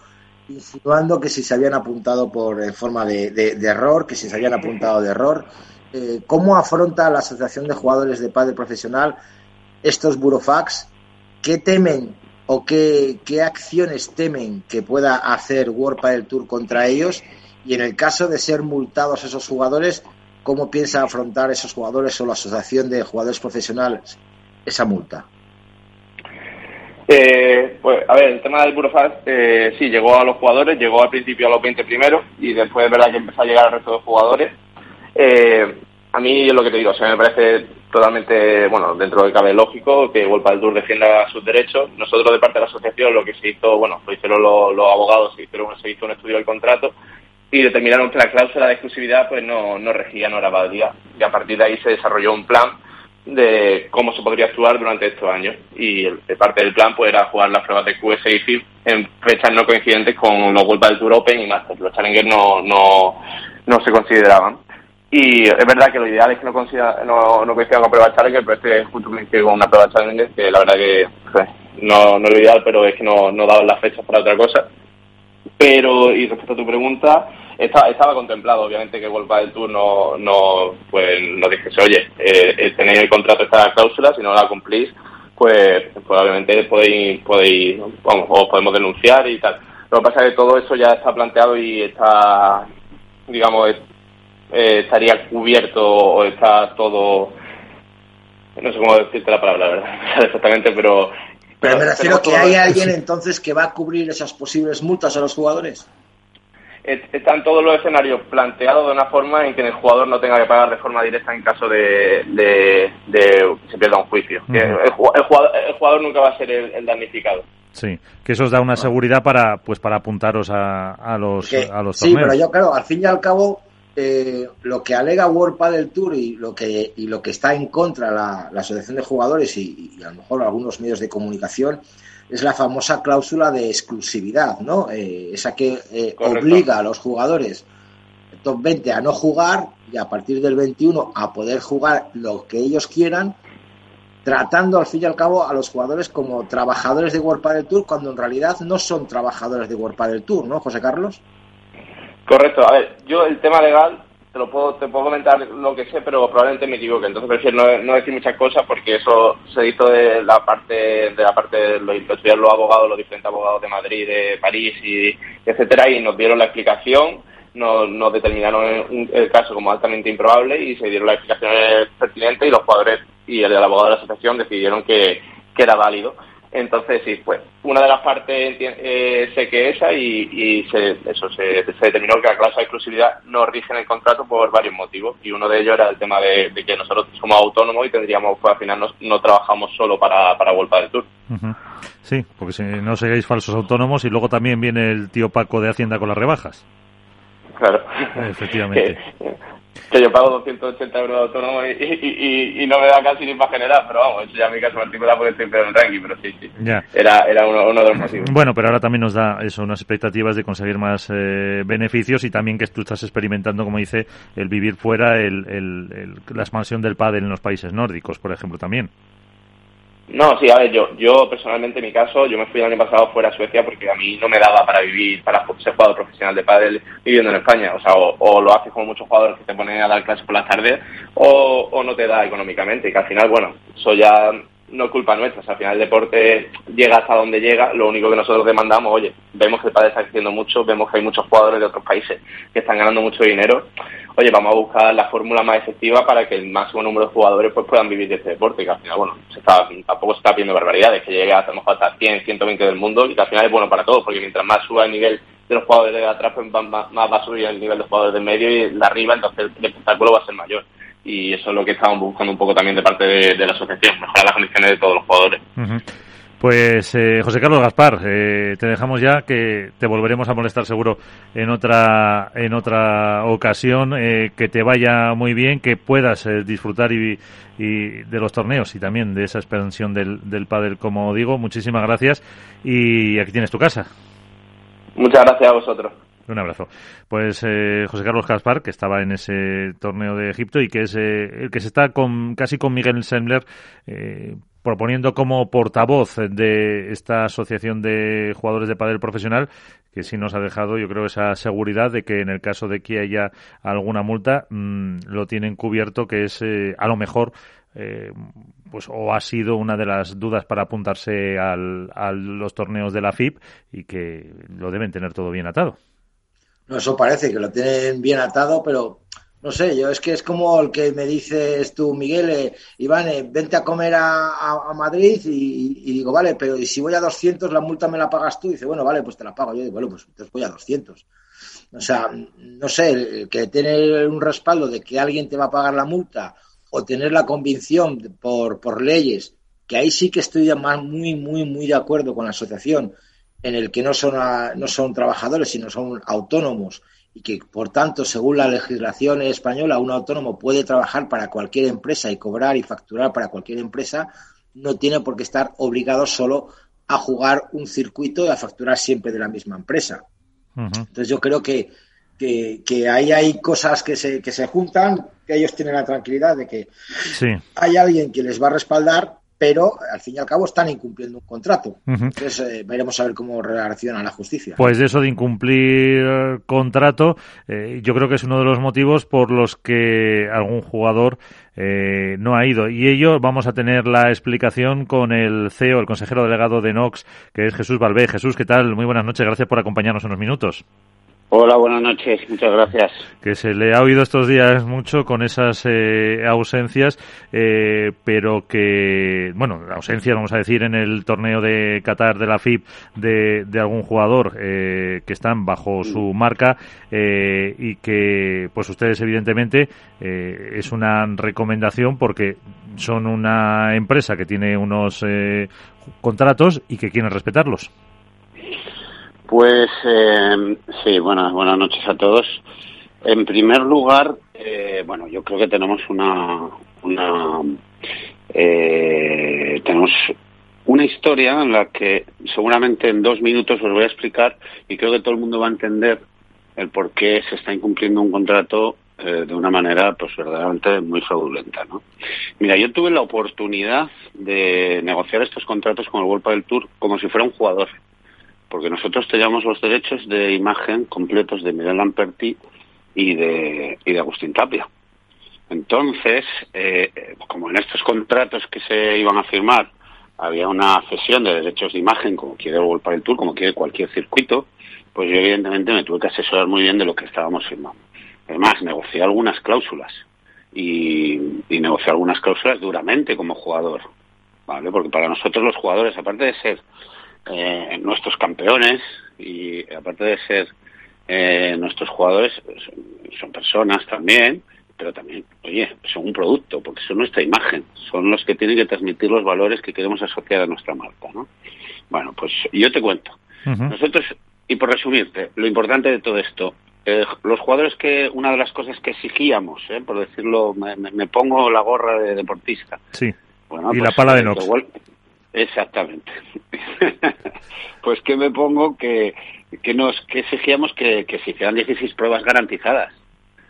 insinuando que si se habían apuntado por en forma de, error, que si se habían apuntado de error. Eh, ¿Cómo afronta la Asociación de Jugadores de Padre Profesional estos burofax? ¿Qué temen o qué, acciones temen que pueda hacer World del Tour contra ellos? Y en el caso de ser multados esos jugadores, ¿cómo piensa afrontar esos jugadores o la Asociación de Jugadores Profesionales esa multa? Eh, pues, a ver, el tema del Burofax, eh, sí, llegó a los jugadores, llegó al principio a los 20 primeros y después es verdad que empezó a llegar al resto de los jugadores. Eh, a mí es lo que te digo, o sea, me parece totalmente, bueno, dentro de cabe lógico que del Tour defienda sus derechos. Nosotros, de parte de la asociación, lo que se hizo, bueno, lo hicieron los, abogados, se, hicieron, se hizo un estudio del contrato y determinaron que la cláusula de exclusividad pues no, no regía, no era válida. Y a partir de ahí se desarrolló un plan de cómo se podría actuar durante estos años. Y de parte del plan pues era jugar las pruebas de QS y FIB en fechas no coincidentes con los Vuelta del Tour Open y más. Los Challengers no, no, no se consideraban. Y es verdad que lo ideal es que no, consiga, no, no coincida con prueba Challenger, pero este justo coincide con una prueba Challenger, que la verdad que pues, no, no es lo ideal, pero es que no, no daban las fechas para otra cosa. Pero, y respecto a tu pregunta, estaba contemplado, obviamente, que Vuelva del Tour no, no, pues, nos dijese, oye, eh, eh, tenéis el contrato esta cláusula, si no la cumplís, pues, pues podéis, podéis, vamos, os podemos denunciar y tal. Lo que pasa es que todo eso ya está planteado y está, digamos, eh, estaría cubierto o está todo no sé cómo decirte la palabra, ¿verdad? exactamente, pero... Pero me refiero que hay alguien entonces que va a cubrir esas posibles multas a los jugadores. Están todos los escenarios planteados de una forma en que el jugador no tenga que pagar de forma directa en caso de, de, que se pierda un juicio. el, jugador, nunca va a ser el, damnificado. Sí, que eso os da una seguridad para pues para apuntaros a, a los, a los Sí, pero yo creo, al fin y al cabo, eh, lo que alega World del Tour y lo que, y lo que está en contra la, la Asociación de Jugadores y, a lo mejor algunos medios de comunicación es la famosa cláusula de exclusividad, ¿no? Eh, esa que eh, obliga a los jugadores top 20 a no jugar y a partir del 21 a poder jugar lo que ellos quieran, tratando al fin y al cabo a los jugadores como trabajadores de World del Tour cuando en realidad no son trabajadores de World del Tour, ¿no, José Carlos? Correcto. A ver, yo el tema legal te lo puedo te puedo comentar lo que sé, pero probablemente me equivoque. Entonces prefiero no, decir muchas cosas porque eso se hizo de la parte de la parte de los, los abogados, los diferentes abogados de Madrid, de París y etcétera, y nos dieron la explicación. Nos, nos determinaron el caso como altamente improbable y se dieron las explicaciones pertinentes y los jugadores y el, abogado de la asociación decidieron que era válido. Entonces, sí, pues una de las partes eh, sé que esa y, se, eso se, determinó que la cláusula de exclusividad no rige en el contrato por varios motivos y uno de ellos era el tema de, que nosotros somos autónomos y tendríamos, pues al final no, trabajamos solo para, para Vuelta del Tour. Sí, porque si no seáis falsos autónomos y luego también viene el tío Paco de Hacienda con las rebajas. Claro. Efectivamente. que yo pago 280 euros de autónomo y, no me da casi ni para generar, pero vamos, eso ya es mi caso particular porque estoy en ranking, pero sí, sí. Era, era uno, uno, de los motivos. Bueno, pero ahora también nos da eso, unas expectativas de conseguir más eh, beneficios y también que tú estás experimentando, como dice, el vivir fuera, el, el, la expansión del pádel en los países nórdicos, por ejemplo, también. No, sí, a ver, yo, yo personalmente en mi caso, yo me fui el año pasado fuera a Suecia porque a mí no me daba para vivir, para ser jugador profesional de pádel viviendo en España. O sea, o, lo haces como muchos jugadores que te ponen a dar clases por las tardes, o, o no te da económicamente. Que al final, bueno, eso ya no es culpa nuestra. Al final el deporte llega hasta donde llega. Lo único que nosotros demandamos, oye, vemos que el pádel está creciendo mucho, vemos que hay muchos jugadores de otros países que están ganando mucho dinero oye, vamos a buscar la fórmula más efectiva para que el máximo número de jugadores pues puedan vivir de este deporte, que al final, bueno, se está, tampoco se está pidiendo barbaridades, que llegue a, lo mejor hasta 100, 120 del mundo y que al final es bueno para todos, porque mientras más suba el nivel de los jugadores de atrás, pues más, va a subir el nivel de los jugadores del medio y de arriba, entonces el espectáculo va a ser mayor. Y eso es lo que estamos buscando un poco también de parte de, la asociación, mejorar las condiciones de todos los jugadores. Pues eh, José Carlos Gaspar, eh, te dejamos ya que te volveremos a molestar seguro en otra en otra ocasión, eh, que te vaya muy bien, que puedas disfrutar y, y, de los torneos y también de esa expansión del, del pádel, como digo. Muchísimas gracias y aquí tienes tu casa. Muchas gracias a vosotros. Un abrazo. Pues eh, José Carlos Caspar, que estaba en ese torneo de Egipto y que es eh, el que se está con, casi con Miguel Sembler eh, proponiendo como portavoz de esta asociación de jugadores de pádel profesional que sí nos ha dejado yo creo esa seguridad de que en el caso de que haya alguna multa mm, lo tienen cubierto que es a lo mejor pues o ha sido una de las dudas para apuntarse al, a los torneos de la FIP y que lo deben tener todo bien atado. No, eso parece que lo tienen bien atado, pero no sé, yo es que es como el que me dices tú, Miguel, eh, Iván, eh, vente a comer a, Madrid y, digo, vale, pero ¿y si voy a 200 la multa me la pagas tú? Dice, bueno, vale, pues te la pago. Yo digo, bueno, pues entonces voy a 200. O sea, no sé, el que tener un respaldo de que alguien te va a pagar la multa o tener la convicción por, por leyes, que ahí sí que estoy más muy, muy, muy de acuerdo con la asociación, en el que no son, no son trabajadores, sino son autónomos y que, por tanto, según la legislación española, un autónomo puede trabajar para cualquier empresa y cobrar y facturar para cualquier empresa, no tiene por qué estar obligado solo a jugar un circuito y a facturar siempre de la misma empresa. Entonces yo creo que, que, ahí hay cosas que se, que se juntan, que ellos tienen la tranquilidad de que hay alguien que les va a respaldar pero al fin y al cabo están incumpliendo un contrato. Entonces eh, veremos a ver cómo reacciona la justicia. Pues de eso de incumplir contrato, eh, yo creo que es uno de los motivos por los que algún jugador eh, no ha ido. Y ello vamos a tener la explicación con el CEO, el consejero delegado de Nox, que es Jesús Balbé. Jesús, ¿qué tal? Muy buenas noches, gracias por acompañarnos unos minutos. Hola, buenas noches, muchas gracias. Que se le ha oído estos días mucho con esas eh, ausencias, eh, pero que, bueno, ausencias, vamos a decir, en el torneo de Qatar de la FIP de, de algún jugador eh, que están bajo su marca y que, pues ustedes, evidentemente, es una recomendación porque son una empresa que tiene unos contratos y que quieren respetarlos. Pues eh, sí, buenas, buenas noches a todos. En primer lugar, eh, bueno, yo creo que tenemos una, una eh, tenemos una historia en la que seguramente en dos minutos os voy a explicar y creo que todo el mundo va a entender el por qué se está incumpliendo un contrato eh, de una manera pues verdaderamente muy fraudulenta, ¿no? Mira, yo tuve la oportunidad de negociar estos contratos con el World del Tour como si fuera un jugador porque nosotros teníamos los derechos de imagen completos de Miguel Lamperti y de, y de Agustín Tapia. Entonces, eh, como en estos contratos que se iban a firmar había una cesión de derechos de imagen, como quiere el World el Tour, como quiere cualquier circuito, pues yo evidentemente me tuve que asesorar muy bien de lo que estábamos firmando. Además, negocié algunas cláusulas y negocié algunas cláusulas duramente como jugador, ¿vale? Porque para nosotros los jugadores, aparte de ser eh, nuestros campeones y aparte de ser eh, nuestros jugadores, son, personas también, pero también, oye, son un producto, porque son nuestra imagen, son los que tienen que transmitir los valores que queremos asociar a nuestra marca, ¿no? Bueno, pues yo te cuento. Nosotros, y por resumirte, lo importante de todo esto, eh, los jugadores que, una de las cosas que exigíamos, eh, por decirlo, me, pongo la gorra de deportista. Sí. Bueno, y la pues, pala de Nox. Exactamente. pues que me pongo que, que nos que exigíamos que, que se hicieran 16 pruebas garantizadas.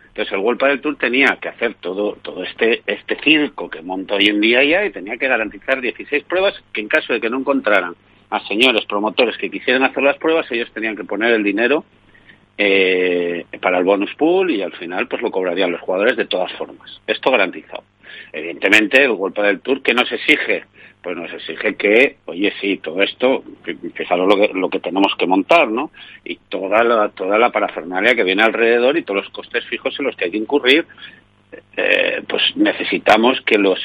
Entonces el World del Tour tenía que hacer todo todo este este circo que monta hoy en día ya y tenía que garantizar 16 pruebas que en caso de que no encontraran a señores promotores que quisieran hacer las pruebas ellos tenían que poner el dinero eh, para el bonus pool y al final pues lo cobrarían los jugadores de todas formas. Esto garantizado. Evidentemente el World del Tour que nos exige pues nos exige que, oye, sí, todo esto, algo lo que, lo que tenemos que montar, ¿no? Y toda la, toda la parafernalia que viene alrededor y todos los costes fijos en los que hay que incurrir, eh, pues necesitamos que los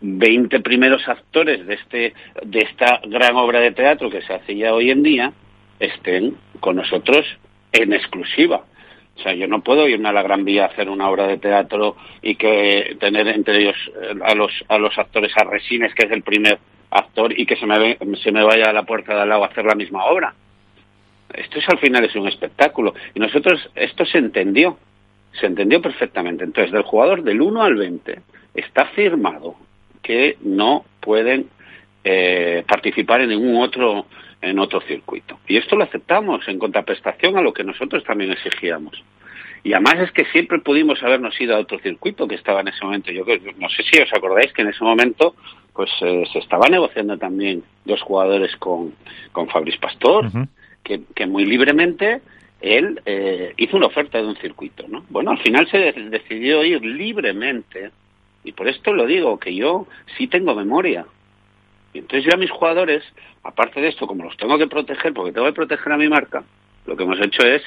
20 primeros actores de, este, de esta gran obra de teatro que se hace ya hoy en día estén con nosotros en exclusiva. O sea, yo no puedo irme a la Gran Vía a hacer una obra de teatro y que tener entre ellos eh, a los, a los actores a Resines, que es el primer actor y que se me, se me vaya a la puerta de al lado a hacer la misma obra. Esto es al final es un espectáculo. Y nosotros, esto se entendió, se entendió perfectamente. Entonces, del jugador del 1 al 20 está firmado que no pueden eh, participar en ningún otro en otro circuito. Y esto lo aceptamos en contraprestación a lo que nosotros también exigíamos. Y además es que siempre pudimos habernos ido a otro circuito que estaba en ese momento. Yo no sé si os acordáis que en ese momento pues eh, se estaba negociando también dos jugadores con, con Fabriz Pastor, que, que, muy libremente él eh, hizo una oferta de un circuito. ¿no? Bueno, al final se decidió ir libremente, y por esto lo digo, que yo sí tengo memoria. Y entonces yo a mis jugadores, aparte de esto, como los tengo que proteger, porque tengo que proteger a mi marca, lo que hemos hecho es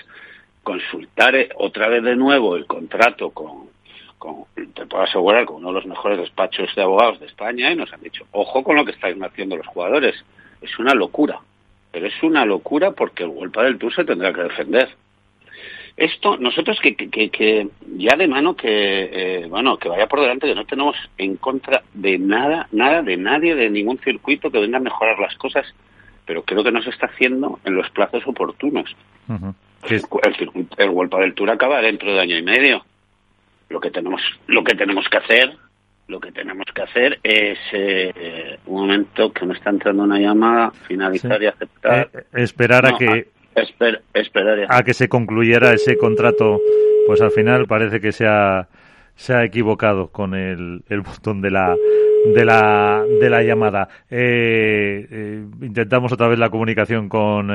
consultar eh, otra vez de nuevo el contrato con, con, te puedo asegurar, con uno de los mejores despachos de abogados de España y nos han dicho, ojo con lo que estáis haciendo los jugadores, es una locura, pero es una locura porque el World del Tour se tendrá que defender. Esto, nosotros que, que, que ya de mano que, eh, bueno, que vaya por delante, que no tenemos en contra de nada, nada, de nadie, de ningún circuito que venga a mejorar las cosas, pero creo que no se está haciendo en los plazos oportunos. El, el del Tour acaba dentro de año y medio. Lo que tenemos, lo que tenemos que hacer, lo que tenemos que hacer es eh, un momento que me está entrando una llamada, finalizar y aceptar. Eh, esperar a que esperar a que se concluyera ese contrato. Pues al final parece que se ha se ha equivocado con el, el botón de la de la de la llamada. Eh, intentamos otra vez la comunicación con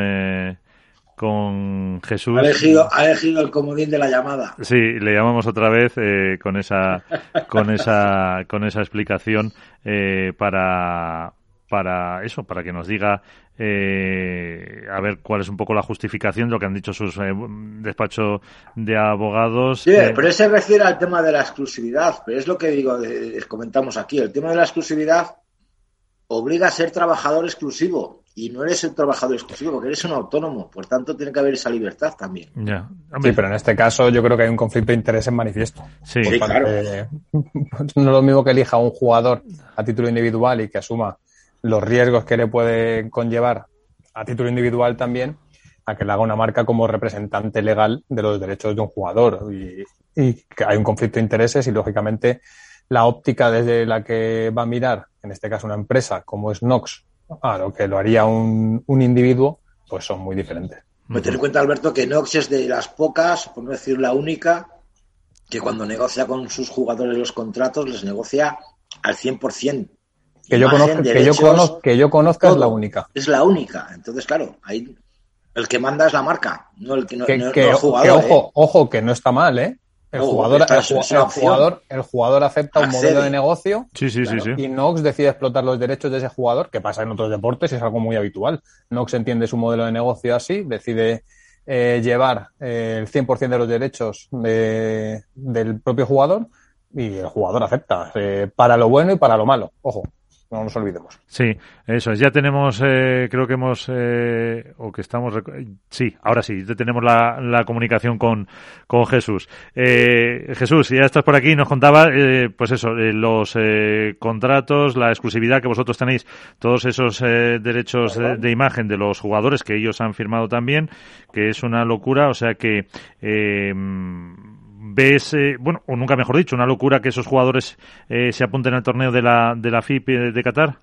con Jesús. Ha elegido, ha elegido el comodín de la llamada. Sí, le llamamos otra vez eh, con esa con esa con esa explicación eh, para para eso, para que nos diga eh, a ver cuál es un poco la justificación de lo que han dicho sus eh, despachos de abogados. Sí, pero ese se refiere al tema de la exclusividad, pero es lo que digo, comentamos aquí, el tema de la exclusividad obliga a ser trabajador exclusivo y no eres un trabajador exclusivo, porque eres un autónomo, por tanto tiene que haber esa libertad también. Sí, pero en este caso yo creo que hay un conflicto de interés en manifiesto. Sí, claro. no es lo mismo que elija un jugador a título individual y que asuma los riesgos que le puede conllevar a título individual también, a que le haga una marca como representante legal de los derechos de un jugador. Y, que hay un conflicto de intereses y, lógicamente, la óptica desde la que va a mirar, en este caso una empresa como es Nox, a lo que lo haría un, un individuo, pues son muy diferentes. Pues ten en cuenta, Alberto, que Nox es de las pocas, por no decir la única, que cuando negocia con sus jugadores los contratos, les negocia al 100%. Que yo, conozca, que, yo conozca, que yo conozca es la única. Es la única. Entonces, claro, ahí el que manda es la marca, no el que no, que, no, que, el jugador. ojo, ¿eh? ojo, que no está mal, ¿eh? El, jugador, el, el, jugador, el jugador acepta un modelo de negocio sí, sí, claro, sí, y Nox decide explotar los derechos de ese jugador, que pasa en otros deportes y es algo muy habitual. Nox entiende su modelo de negocio así, decide eh, llevar eh, el 100% de los derechos de, del propio jugador y el jugador acepta, eh, para lo bueno y para lo malo. Ojo, no nos olvidemos. Sí, eso es. Ya tenemos, eh, creo que hemos, eh, o que estamos, sí, ahora sí, ya tenemos la, la comunicación con, con Jesús. Eh, Jesús, ya estás por aquí, nos contaba, eh, pues eso, eh, los eh, contratos, la exclusividad que vosotros tenéis, todos esos derechos de, de, imagen de los jugadores que ellos han firmado también, que es una locura, o sea que, ves, eh, bueno, o nunca mejor dicho, una locura que esos jugadores eh, se apunten al torneo de la, de la FIP de, de Qatar?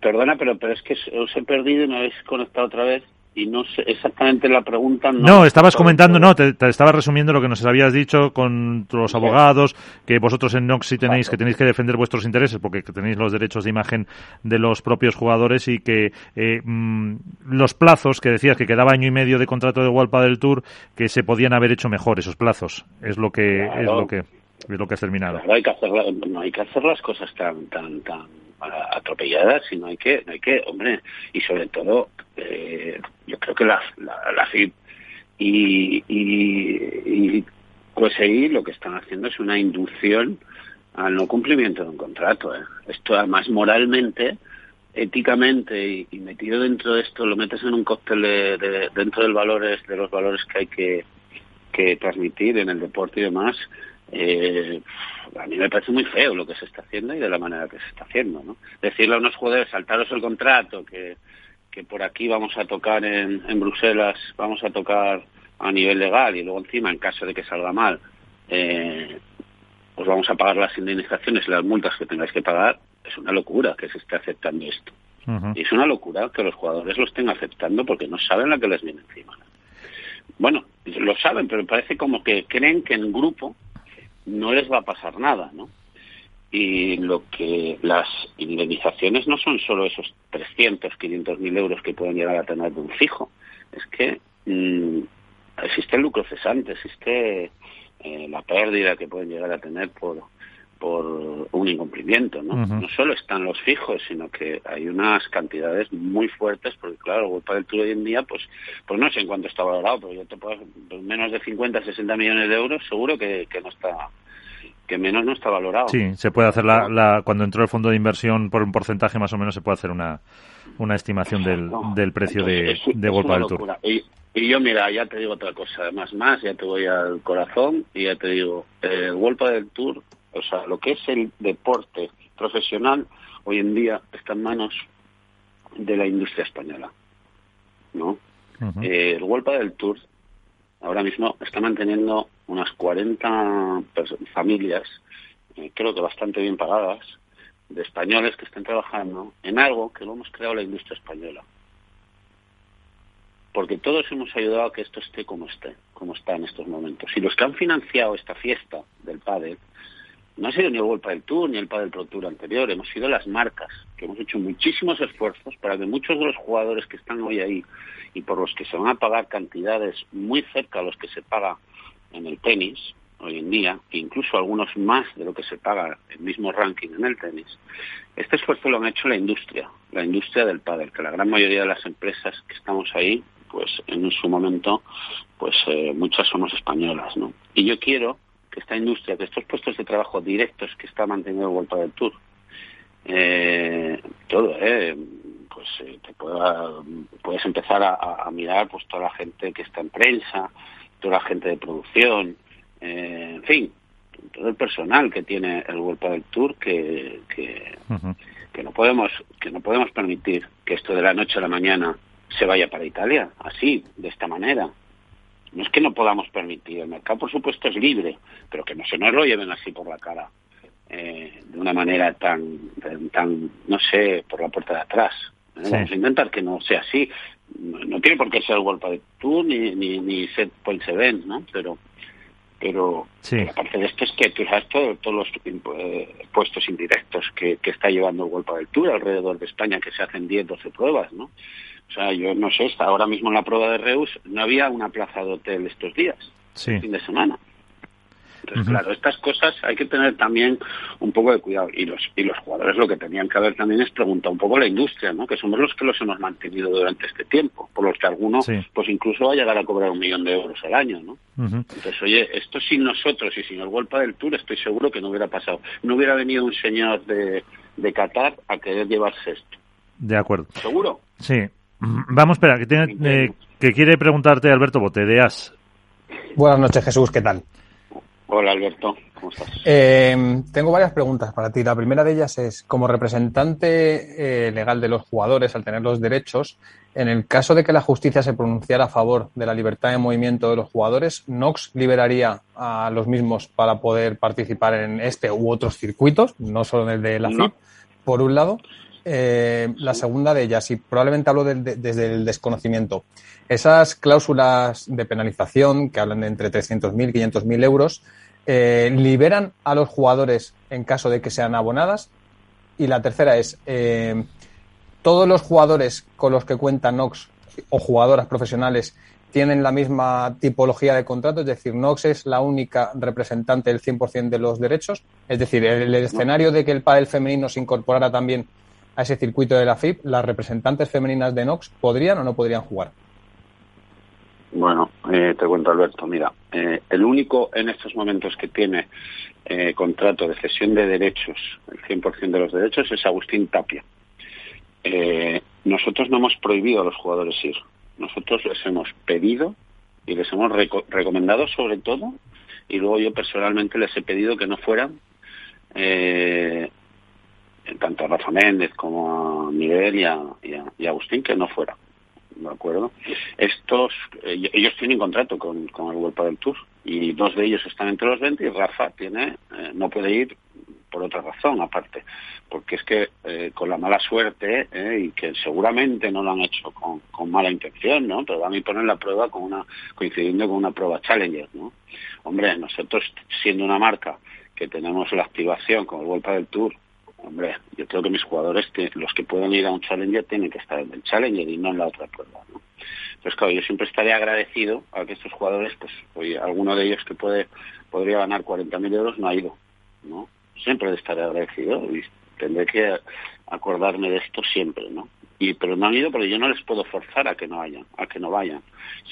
Perdona, pero, pero es que os he perdido y me habéis conectado otra vez y no sé exactamente la pregunta. No, no estabas comentando, no, te, te, estabas resumiendo lo que nos habías dicho con los abogados, que vosotros en Nox sí tenéis que tenéis que defender vuestros intereses porque tenéis los derechos de imagen de los propios jugadores y que eh, mmm, los plazos que decías que quedaba año y medio de contrato de Walpa del Tour que se podían haber hecho mejor esos plazos es lo que claro. es lo que es lo que has terminado. Claro, hay que hacer, no hay que hacer las cosas tan tan tan atropelladas, sino hay que, hay que, hombre, y sobre todo, eh, yo creo que la, la, FIP y, y, y QSI lo que están haciendo es una inducción al no cumplimiento de un contrato. ¿eh? Esto además moralmente, éticamente y, y, metido dentro de esto, lo metes en un cóctel de, de, dentro del valores, de los valores que hay que transmitir en el deporte y demás, eh, a mí me parece muy feo lo que se está haciendo y de la manera que se está haciendo, ¿no? Decirle a unos jugadores, saltaros el contrato, que, que por aquí vamos a tocar en, en Bruselas, vamos a tocar a nivel legal y luego encima, en caso de que salga mal, eh, os vamos a pagar las indemnizaciones y las multas que tengáis que pagar, es una locura que se esté aceptando esto. Y es una locura que los jugadores lo estén aceptando porque no saben la que les viene encima. Bueno, lo saben, pero parece como que creen que en grupo no les va a pasar nada, ¿no? Y lo que las indemnizaciones no son solo esos 300, 500 mil euros que pueden llegar a tener de un fijo, es que mm, existe el lucro cesante, existe eh, la pérdida que pueden llegar a tener por, por un incumplimiento, ¿no? No solo están los fijos, sino que hay unas cantidades muy fuertes, porque claro, el golpe del Tour hoy en día, pues, pues no sé en cuánto está valorado, pero yo te puedo, pues menos de 50, 60 millones de euros, seguro que, que no está, que menos no está valorado. Sí, se puede hacer la, la, cuando entró el fondo de inversión por un porcentaje más o menos se puede hacer una, una estimación del, del precio de, de golpe del Tour. Y, y yo, mira, ya te digo otra cosa, además más, ya te voy al corazón y ya te digo, el golpe del Tour o sea, lo que es el deporte profesional hoy en día está en manos de la industria española, ¿no? eh, el World del Tour ahora mismo está manteniendo unas 40 familias, eh, creo que bastante bien pagadas, de españoles que están trabajando en algo que lo hemos creado la industria española. Porque todos hemos ayudado a que esto esté como esté, como está en estos momentos. Y los que han financiado esta fiesta del pádel no ha sido ni el World del Tour ni el Padel Pro Tour anterior, hemos sido las marcas, que hemos hecho muchísimos esfuerzos para que muchos de los jugadores que están hoy ahí y por los que se van a pagar cantidades muy cerca a los que se paga en el tenis hoy en día, e incluso algunos más de lo que se paga el mismo ranking en el tenis, este esfuerzo lo han hecho la industria, la industria del pádel, que la gran mayoría de las empresas que estamos ahí, pues en su momento, pues eh, muchas somos españolas, ¿no? Y yo quiero que esta industria, que estos puestos de trabajo directos que está manteniendo el World del Tour, eh, todo, eh, pues eh, te puedes empezar a, mirar pues toda la gente que está en prensa, toda la gente de producción, eh, en fin, todo el personal que tiene el World del Tour que, que, que no podemos que no podemos permitir que esto de la noche a la mañana se vaya para Italia así de esta manera no es que no podamos permitir, el mercado por supuesto es libre, pero que no se nos lo lleven así por la cara, eh, de una manera tan, tan, no sé, por la puerta de atrás. ¿eh? Vamos a intentar que no sea así. No, tiene por qué ser el golpe de Tour ni, ni, ni set point ven, ¿no? Pero, pero aparte de esto es que tú sabes todo, todos los eh, puestos indirectos que, que está llevando el golpe del Tour alrededor de España, que se hacen 10, 12 pruebas, ¿no? O sea, yo no sé, está ahora mismo en la prueba de Reus no había una plaza de hotel estos días, fin de semana. Entonces, claro, estas cosas hay que tener también un poco de cuidado. Y los, y los jugadores lo que tenían que haber también es preguntar un poco a la industria, ¿no? Que somos los que los hemos mantenido durante este tiempo, por los que alguno, pues incluso va a llegar a cobrar un millón de euros al año, ¿no? Entonces, oye, esto sin nosotros y sin el golpe del Tour estoy seguro que no hubiera pasado. No hubiera venido un señor de, de Qatar a querer llevarse esto. De acuerdo. ¿Seguro? Sí. Vamos, espera, que, tiene, eh, que quiere preguntarte Alberto Bote, de AS. Buenas noches, Jesús, ¿qué tal? Hola, Alberto, ¿cómo estás? Eh, tengo varias preguntas para ti. La primera de ellas es, como representante eh, legal de los jugadores, al tener los derechos, en el caso de que la justicia se pronunciara a favor de la libertad de movimiento de los jugadores, ¿Nox liberaría a los mismos para poder participar en este u otros circuitos, no solo en el de la FIP, por un lado? Eh, la segunda de ellas, y probablemente hablo desde el desconocimiento, esas cláusulas de penalización que hablan de entre 300.000 y 500.000 euros, eh, ¿liberan a los jugadores en caso de que sean abonadas? Y la tercera es, eh, ¿todos los jugadores con los que cuenta Nox o jugadoras profesionales tienen la misma tipología de contrato? Es decir, Nox es la única representante del 100% de los derechos. Es decir, el, escenario de que el pádel femenino se incorporara también a ese circuito de la FIP, las representantes femeninas de Nox podrían o no podrían jugar. Bueno, eh, te cuento Alberto, mira, eh, el único en estos momentos que tiene eh, contrato de cesión de derechos, el 100% de los derechos, es Agustín Tapia. nosotros no hemos prohibido a los jugadores ir, nosotros les hemos pedido y les hemos recomendado sobre todo y luego yo personalmente les he pedido que no fueran, eh, tanto a Rafa Méndez como a Miguel y a, y a Agustín, que no fueran. ¿de acuerdo? Estos, eh, ellos tienen contrato con, con el World del Tour y dos de ellos están entre los 20 y Rafa tiene, eh, no puede ir por otra razón aparte, porque es que eh, con la mala suerte y que seguramente no lo han hecho con, con, mala intención, ¿no? Pero van a poner la prueba con una coincidiendo con una prueba Challenger, ¿no? Hombre, nosotros siendo una marca que tenemos la activación con el World del Tour hombre, yo creo que mis jugadores, los que pueden ir a un Challenger, tienen que estar en el Challenger y no en la otra prueba. ¿no? Entonces, claro, yo siempre estaré agradecido a que estos jugadores, pues, oye, alguno de ellos que puede podría ganar 40.000 euros no ha ido, ¿no? Siempre estaré agradecido y tendré que acordarme de esto siempre, ¿no? Y pero no han ido porque yo no les puedo forzar a que no vayan a que no vayan.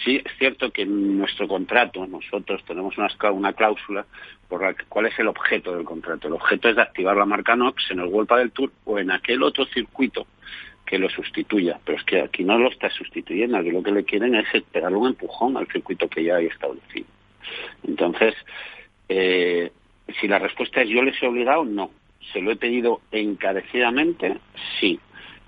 Sí es cierto que en nuestro contrato nosotros tenemos una, una cláusula por la que, cuál es el objeto del contrato el objeto es de activar la marca Nox en el World del Tour o en aquel otro circuito que lo sustituya. Pero es que aquí no lo está sustituyendo aquí lo que le quieren es pegarle un empujón al circuito que ya hay establecido. Entonces eh, si la respuesta es yo les he obligado no. Se lo he pedido encarecidamente sí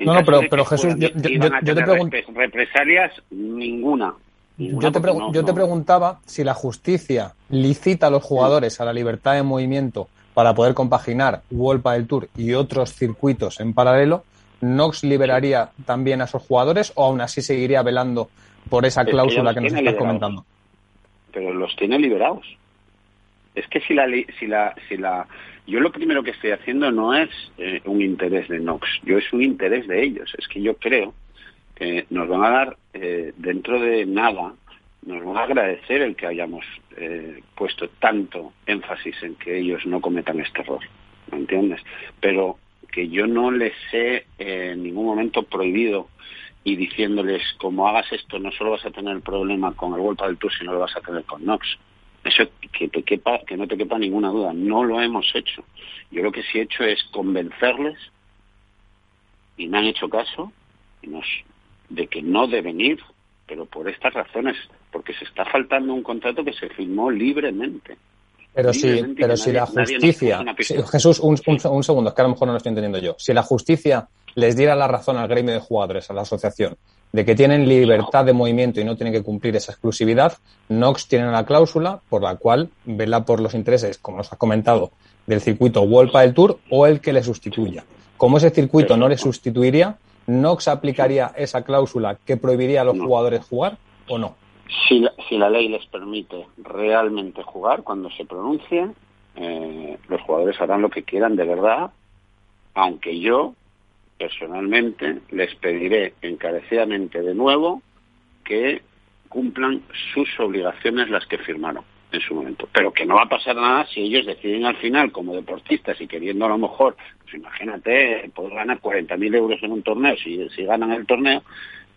no, no, pero, pero Jesús, yo, te pregunto. Represalias, ninguna. yo, te yo te preguntaba si la justicia licita a los jugadores a la libertad de movimiento para poder compaginar World del Tour y otros circuitos en paralelo, ¿Nox liberaría también a esos jugadores o aún así seguiría velando por esa cláusula que, nos estás comentando? Pero los tiene liberados. Es que si la, si la, si la, yo lo primero que estoy haciendo no es eh, un interés de Nox, yo es un interés de ellos. Es que yo creo que nos van a dar eh, dentro de nada, nos van a agradecer el que hayamos eh, puesto tanto énfasis en que ellos no cometan este error, ¿me entiendes? Pero que yo no les he en ningún momento prohibido y diciéndoles como hagas esto no solo vas a tener problema con el golpe del tour sino lo vas a tener con Nox eso que te quepa, que no te quepa ninguna duda, no lo hemos hecho. Yo lo que sí he hecho es convencerles y me han hecho caso de que no deben ir, pero por estas razones, porque se está faltando un contrato que se firmó libremente. Pero si, pero si la justicia, Jesús, un, un, segundo, es que a lo mejor no lo estoy entendiendo yo. Si la justicia les diera la razón al gremio de jugadores, a la asociación, de que tienen libertad de movimiento y no tienen que cumplir esa exclusividad, Nox tiene una cláusula por la cual vela por los intereses, como nos has comentado, del circuito World del Tour o el que le sustituya. Como ese circuito no le sustituiría, ¿Nox aplicaría esa cláusula que prohibiría a los jugadores jugar o no? Si la, si la ley les permite realmente jugar, cuando se pronuncie, eh, los jugadores harán lo que quieran de verdad, aunque yo personalmente les pediré encarecidamente de nuevo que cumplan sus obligaciones las que firmaron en su momento. Pero que no va a pasar nada si ellos deciden al final, como deportistas y queriendo a lo mejor, pues imagínate, poder ganar 40.000 euros en un torneo, si, ganan el torneo,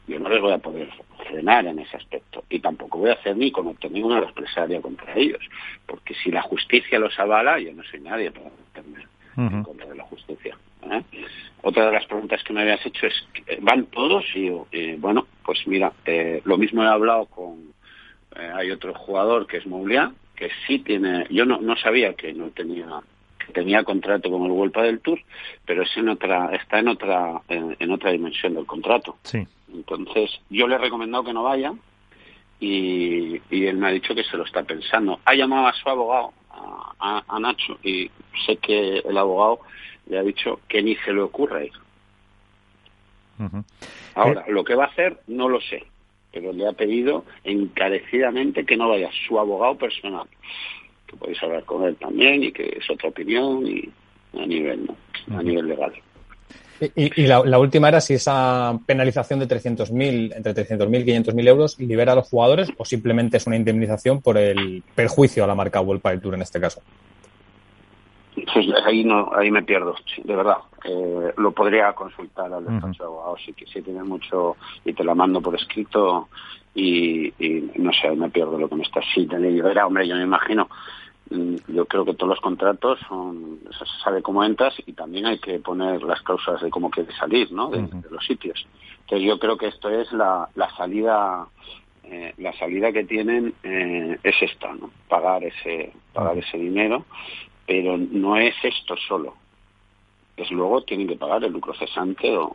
yo no les voy a poder frenar en ese aspecto. Y tampoco voy a hacer ni cometer ninguna represalia contra ellos. Porque si la justicia los avala, yo no soy nadie para en contra de la justicia. ¿eh? Otra de las preguntas que me habías hecho es, ¿van todos? Y eh, bueno, pues mira, eh, lo mismo he hablado con, hay otro jugador que es Moulia, que sí tiene, yo no, no sabía que no tenía que tenía contrato con el Vuelta del Tour, pero es en otra, está en otra, en, otra dimensión del contrato. Sí. Entonces, yo le he recomendado que no vaya y, y él me ha dicho que se lo está pensando. Ha llamado a su abogado, a Nacho, y sé que el abogado le ha dicho que ni se le ocurra ir. Ahora, lo que va a hacer no lo sé, pero le ha pedido encarecidamente que no vaya. Su abogado personal, que podéis hablar con él también y que es otra opinión y a nivel, a nivel legal. Y, la, última era si esa penalización de 300.000, entre 300.000 y 500.000 euros, libera a los jugadores o simplemente es una indemnización por el perjuicio a la marca World del Tour en este caso. Pues ahí no, ahí me pierdo, de verdad. Eh, lo podría consultar al despacho de abogados si, si tiene mucho y te la mando por escrito y, no sé, me pierdo lo que me estás sí, era, hombre, yo me imagino, yo creo que todos los contratos son, se sabe cómo entras y también hay que poner las causas de cómo quieres salir, ¿no? De, los sitios. Entonces yo creo que esto es la, la salida eh, la salida que tienen eh, es esta, ¿no? Pagar ese, pagar ese dinero, pero no es esto solo. Es luego tienen que pagar el lucro cesante o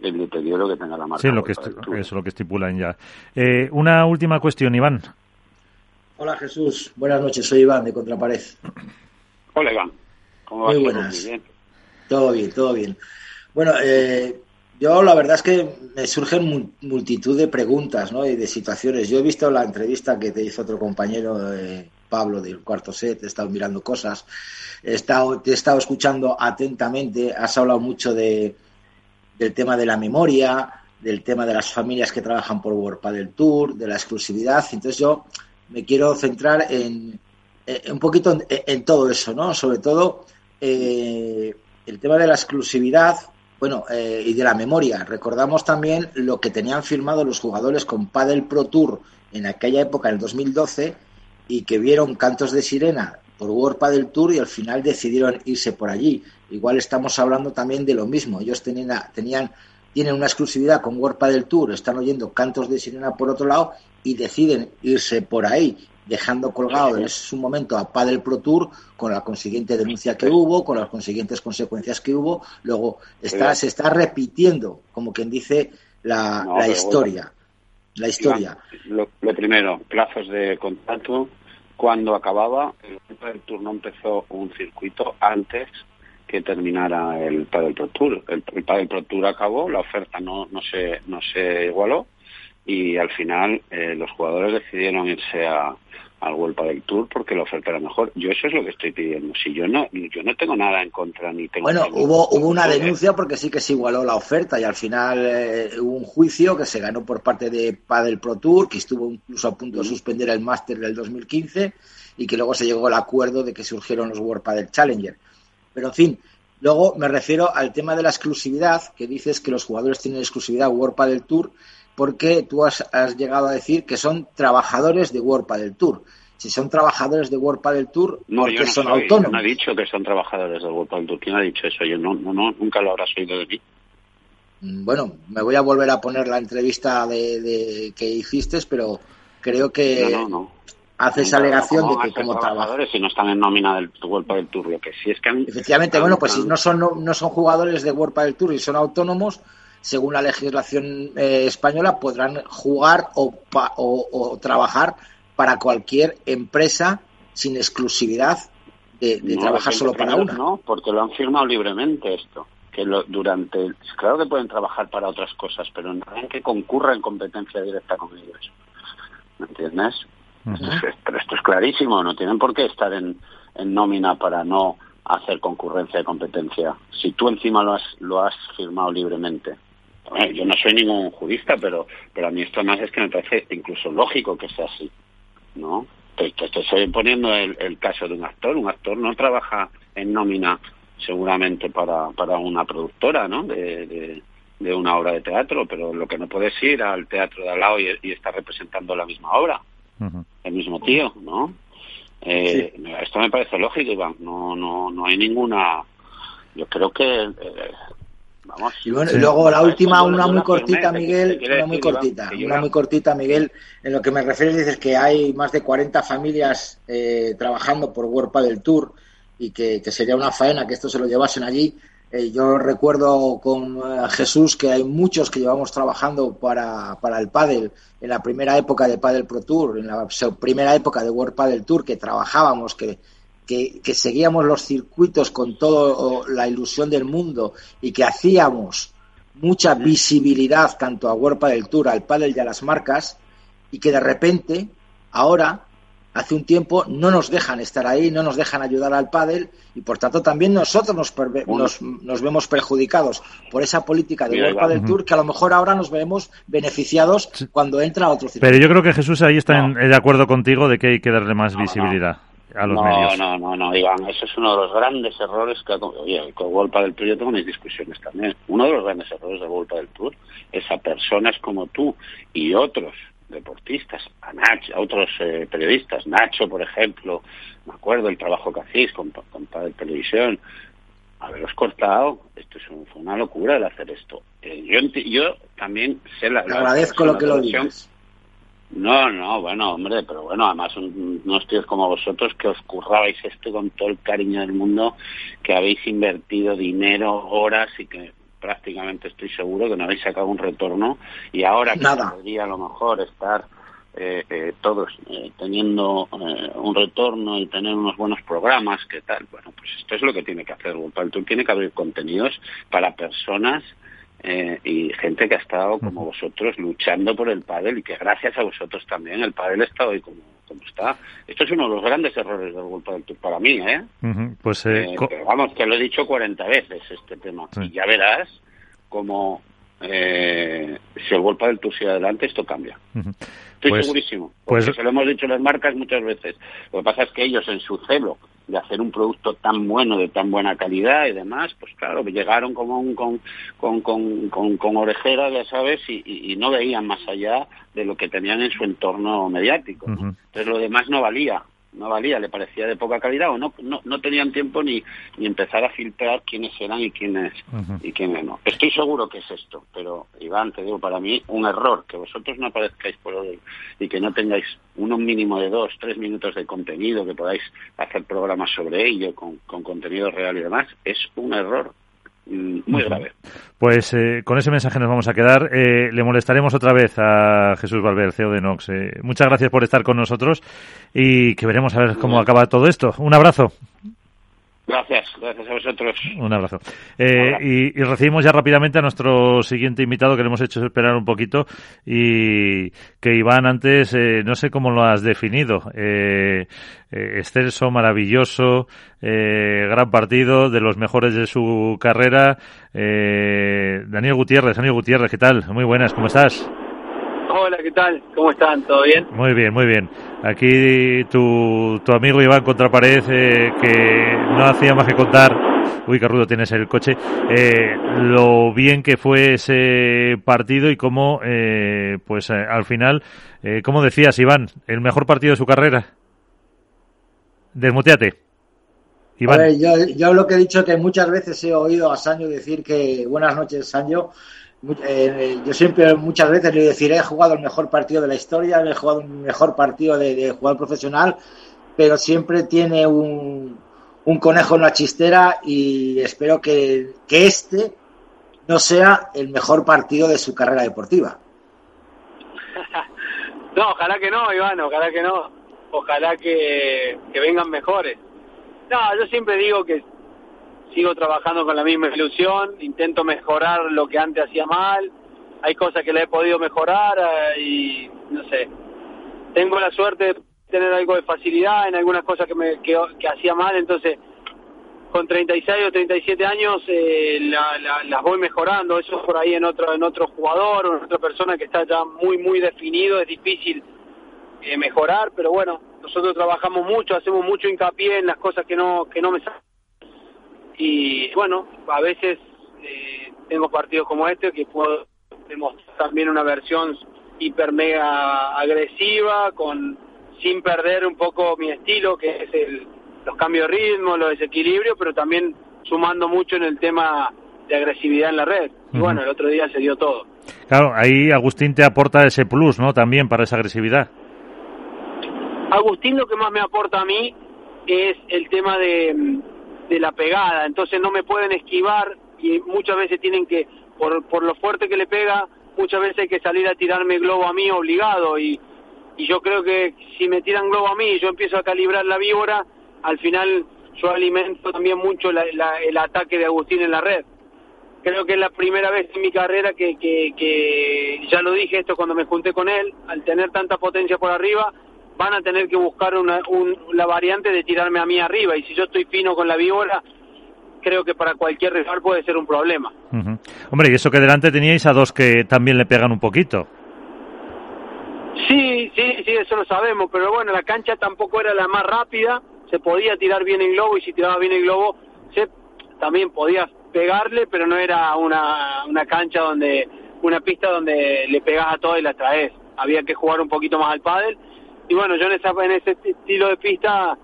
el deterioro que tenga la marca. Sí, lo que eso es lo que estipulan ya. Eh, una última cuestión, Iván. Hola Jesús, buenas noches, soy Iván de Contrapared. Hola Iván, ¿cómo Muy buenas. Todo bien, todo bien. Bueno, eh, yo la verdad es que me surgen multitud de preguntas ¿no? y de situaciones. Yo he visto la entrevista que te hizo otro compañero, eh, Pablo, del cuarto set, he estado mirando cosas, he estado, te he estado escuchando atentamente, has hablado mucho de, del tema de la memoria, del tema de las familias que trabajan por World del Tour, de la exclusividad. Entonces yo me quiero centrar en, un poquito en, todo eso, ¿no? Sobre todo eh, el tema de la exclusividad, bueno, eh, y de la memoria. Recordamos también lo que tenían firmado los jugadores con Padel Pro Tour en aquella época, en el 2012, y que vieron cantos de sirena por World Padel Tour y al final decidieron irse por allí. Igual estamos hablando también de lo mismo. Ellos tenían, tenían tienen una exclusividad con World Padel Tour, están oyendo cantos de sirena por otro lado y deciden irse por ahí, dejando colgado en su momento a Padel Pro Tour con la consiguiente denuncia que hubo, con las consiguientes consecuencias que hubo. Luego está, se está repitiendo, como quien dice, la, historia. La historia. Lo, primero, plazos de contrato. Cuando acababa, el Padel Tour no empezó un circuito antes que terminara el Padel Pro Tour. El, el Padel Pro Tour acabó, la oferta no, no, se, no se igualó y al final eh, los jugadores decidieron irse a, al World del Tour porque la oferta era mejor. Yo eso es lo que estoy pidiendo. Si yo no, yo no tengo nada en contra ni tengo. Bueno, hubo, hubo una denuncia porque sí que se igualó la oferta y al final eh, hubo un juicio que se ganó por parte de Padel Pro Tour, que estuvo incluso a punto de suspender el máster del 2015 y que luego se llegó al acuerdo de que surgieron los World Padel Challenger. Pero en fin, luego me refiero al tema de la exclusividad, que dices que los jugadores tienen exclusividad World Padel Tour porque tú has, llegado a decir que son trabajadores de World del Tour. Si son trabajadores de World del Tour, no, porque son autónomos. no he dicho que son trabajadores de World del Tour. ¿Quién ha dicho eso? Yo no, no, nunca lo habrás oído de mí. Mm, bueno, me voy a volver a poner la entrevista de, que hiciste, pero creo que haces alegación de que como trabajadores si no están en nómina del World del Tour, lo que sí es que efectivamente, bueno, pues si no son no, son jugadores de World del Tour y son autónomos, según la legislación eh, española, podrán jugar o, o, trabajar para cualquier empresa sin exclusividad de, trabajar solo para una. No, porque lo han firmado libremente esto. Que lo, durante. Claro que pueden trabajar para otras cosas, pero no que concurra en competencia directa con ellos. ¿Me entiendes? pero esto es clarísimo, no tienen por qué estar en, en nómina para no hacer concurrencia de competencia. Si tú encima lo has, lo has firmado libremente yo no soy ningún jurista, pero, pero a mí esto más es que me parece incluso lógico que sea así, ¿no? Te, estoy poniendo el, caso de un actor. Un actor no trabaja en nómina seguramente para, para una productora, ¿no? De, de, una obra de teatro, pero lo que no puedes ir al teatro de al lado y, estar representando la misma obra, el mismo tío, ¿no? Eh, Esto me parece lógico, Iván. No, no, no hay ninguna. Yo creo que eh, y bueno, luego la última, una muy cortita, Miguel, una muy cortita, una muy cortita, Miguel. En lo que me refieres dices que hay más de 40 familias eh, trabajando por World del Tour y que, sería una faena que esto se lo llevasen allí. Eh, yo recuerdo con eh, Jesús que hay muchos que llevamos trabajando para, para el pádel en la primera época de Padel Pro Tour, en la primera época de World Padel Tour, que trabajábamos, que que, seguíamos los circuitos con toda la ilusión del mundo y que hacíamos mucha visibilidad tanto a World del Tour, al pádel y a las marcas, y que de repente, ahora, hace un tiempo, no nos dejan estar ahí, no nos dejan ayudar al pádel, y por tanto también nosotros nos, nos, vemos perjudicados por esa política de World del Tour, que a lo mejor ahora nos vemos beneficiados cuando entra otro circuito. Pero yo creo que Jesús ahí está de acuerdo contigo de que hay que darle más visibilidad no, No, no, no, Iván, eso es uno de los grandes errores que... Oye, con Golpa del Tour yo tengo mis discusiones también. Uno de los grandes errores de Golpa del Tour es a personas como tú y otros deportistas, a Nacho, a otros eh, periodistas, Nacho, por ejemplo, me acuerdo el trabajo que hacéis con, con Padel Televisión, haberos cortado, esto es fue una locura el hacer esto. Eh, yo, yo también sé la... agradezco lo que lo digas No, no, bueno, hombre, pero bueno, además unos tíos como vosotros que os currabais esto con todo el cariño del mundo, que habéis invertido dinero, horas y que prácticamente estoy seguro que no habéis sacado un retorno y ahora que podría a lo mejor estar eh, eh, todos eh, teniendo un retorno y tener unos buenos programas, ¿qué tal? Bueno, pues esto es lo que tiene que hacer World Tour. Tiene que abrir contenidos para personas y gente que ha estado como vosotros luchando por el pádel y que gracias a vosotros también el pádel está hoy como, como está. Esto es uno de los grandes errores del World Padel Tour para mí, ¿eh? Pues, vamos, que lo he dicho 40 veces este tema. Y ya verás como eh, si el golpe del sigue adelante, esto cambia. Estoy pues, segurísimo. Pues, se lo hemos dicho las marcas muchas veces. Lo que pasa es que ellos en su celo de hacer un producto tan bueno, de tan buena calidad y demás, pues claro, llegaron como un, con, con, con, con, orejera, ya sabes, y, no veían más allá de lo que tenían en su entorno mediático. Entonces lo demás no valía no valía, le parecía de poca calidad o no, no, no tenían tiempo ni, ni empezar a filtrar quiénes eran y quiénes, y quiénes no. Estoy seguro que es esto, pero Iván, te digo, para mí un error que vosotros no aparezcáis por hoy y que no tengáis uno mínimo de dos, tres minutos de contenido, que podáis hacer programas sobre ello con, con contenido real y demás, es un error muy grave. Pues eh, con ese mensaje nos vamos a quedar. Eh, le molestaremos otra vez a Jesús Valver, CEO de Nox. Eh, muchas gracias por estar con nosotros y que veremos a ver cómo acaba todo esto. Un abrazo. Gracias, gracias a vosotros. Un abrazo. Eh, y, y, recibimos ya rápidamente a nuestro siguiente invitado que le hemos hecho esperar un poquito y que Iván antes, eh, no sé cómo lo has definido, eh, eh excelso, maravilloso, eh, gran partido, de los mejores de su carrera. Daniel Gutiérrez, Daniel Gutiérrez, ¿qué tal? Muy buenas, ¿cómo estás? Hola, ¿qué tal? ¿Cómo están? ¿Todo bien? Muy bien, muy bien. Aquí tu, tu amigo Iván Contrapared, eh, que no hacía más que contar, uy, qué rudo tienes el coche, eh, lo bien que fue ese partido y cómo, eh, pues eh, al final, eh, ¿cómo decías, Iván, el mejor partido de su carrera? Desmuteate. Iván. A ver, yo, yo lo que he dicho que muchas veces he oído a Sancho decir que buenas noches, Sancho eh, yo siempre, muchas veces le deciré, he jugado el mejor partido de la historia, he jugado el mejor partido de, de jugador profesional, pero siempre tiene un, un, conejo en la chistera y espero que, que este no sea el mejor partido de su carrera deportiva. no, ojalá que no, Iván, ojalá que no. Ojalá que, que vengan mejores. No, yo siempre digo que sigo trabajando con la misma ilusión, intento mejorar lo que antes hacía mal, hay cosas que le he podido mejorar eh, y no sé, tengo la suerte de tener algo de facilidad en algunas cosas que, me, que, hacía mal, entonces con 36 o 37 años eh, las voy mejorando, eso por ahí en otro, en otro jugador o en otra persona que está ya muy, muy definido, es difícil eh, mejorar, pero bueno, nosotros trabajamos mucho, hacemos mucho hincapié en las cosas que no, que no me salen y bueno, a veces eh, tengo partidos como este que puedo demostrar también una versión hiper mega agresiva, con sin perder un poco mi estilo, que es el, los cambios de ritmo, los desequilibrios, pero también sumando mucho en el tema de agresividad en la red. Y bueno, el otro día se dio todo. Claro, ahí Agustín te aporta ese plus, ¿no? También para esa agresividad. Agustín lo que más me aporta a mí es el tema de, de la pegada, entonces no me pueden esquivar y muchas veces tienen que, por, por lo fuerte que le pega, muchas veces hay que salir a tirarme globo a mí obligado y, y yo creo que si me tiran globo a mí y yo empiezo a calibrar la víbora, al final yo alimento también mucho el ataque de Agustín en la red. Creo que es la primera vez en mi carrera que, que, ya lo dije esto cuando me junté con él, al tener tanta potencia por arriba, van a tener que buscar una, la variante de tirarme a mí arriba. Y si yo estoy fino con la víbora, creo que para cualquier rival puede ser un problema. Hombre, y eso que delante teníais a dos que también le pegan un poquito. Sí, sí, sí, eso lo sabemos, pero bueno, la cancha tampoco era la más rápida, se podía tirar bien el globo y si tiraba bien el globo, se, también podía pegarle, pero no era una, una cancha donde, una pista donde le pegas a todo y la traes. Había que jugar un poquito más al pádel y bueno, yo en, esa, en ese estilo de pista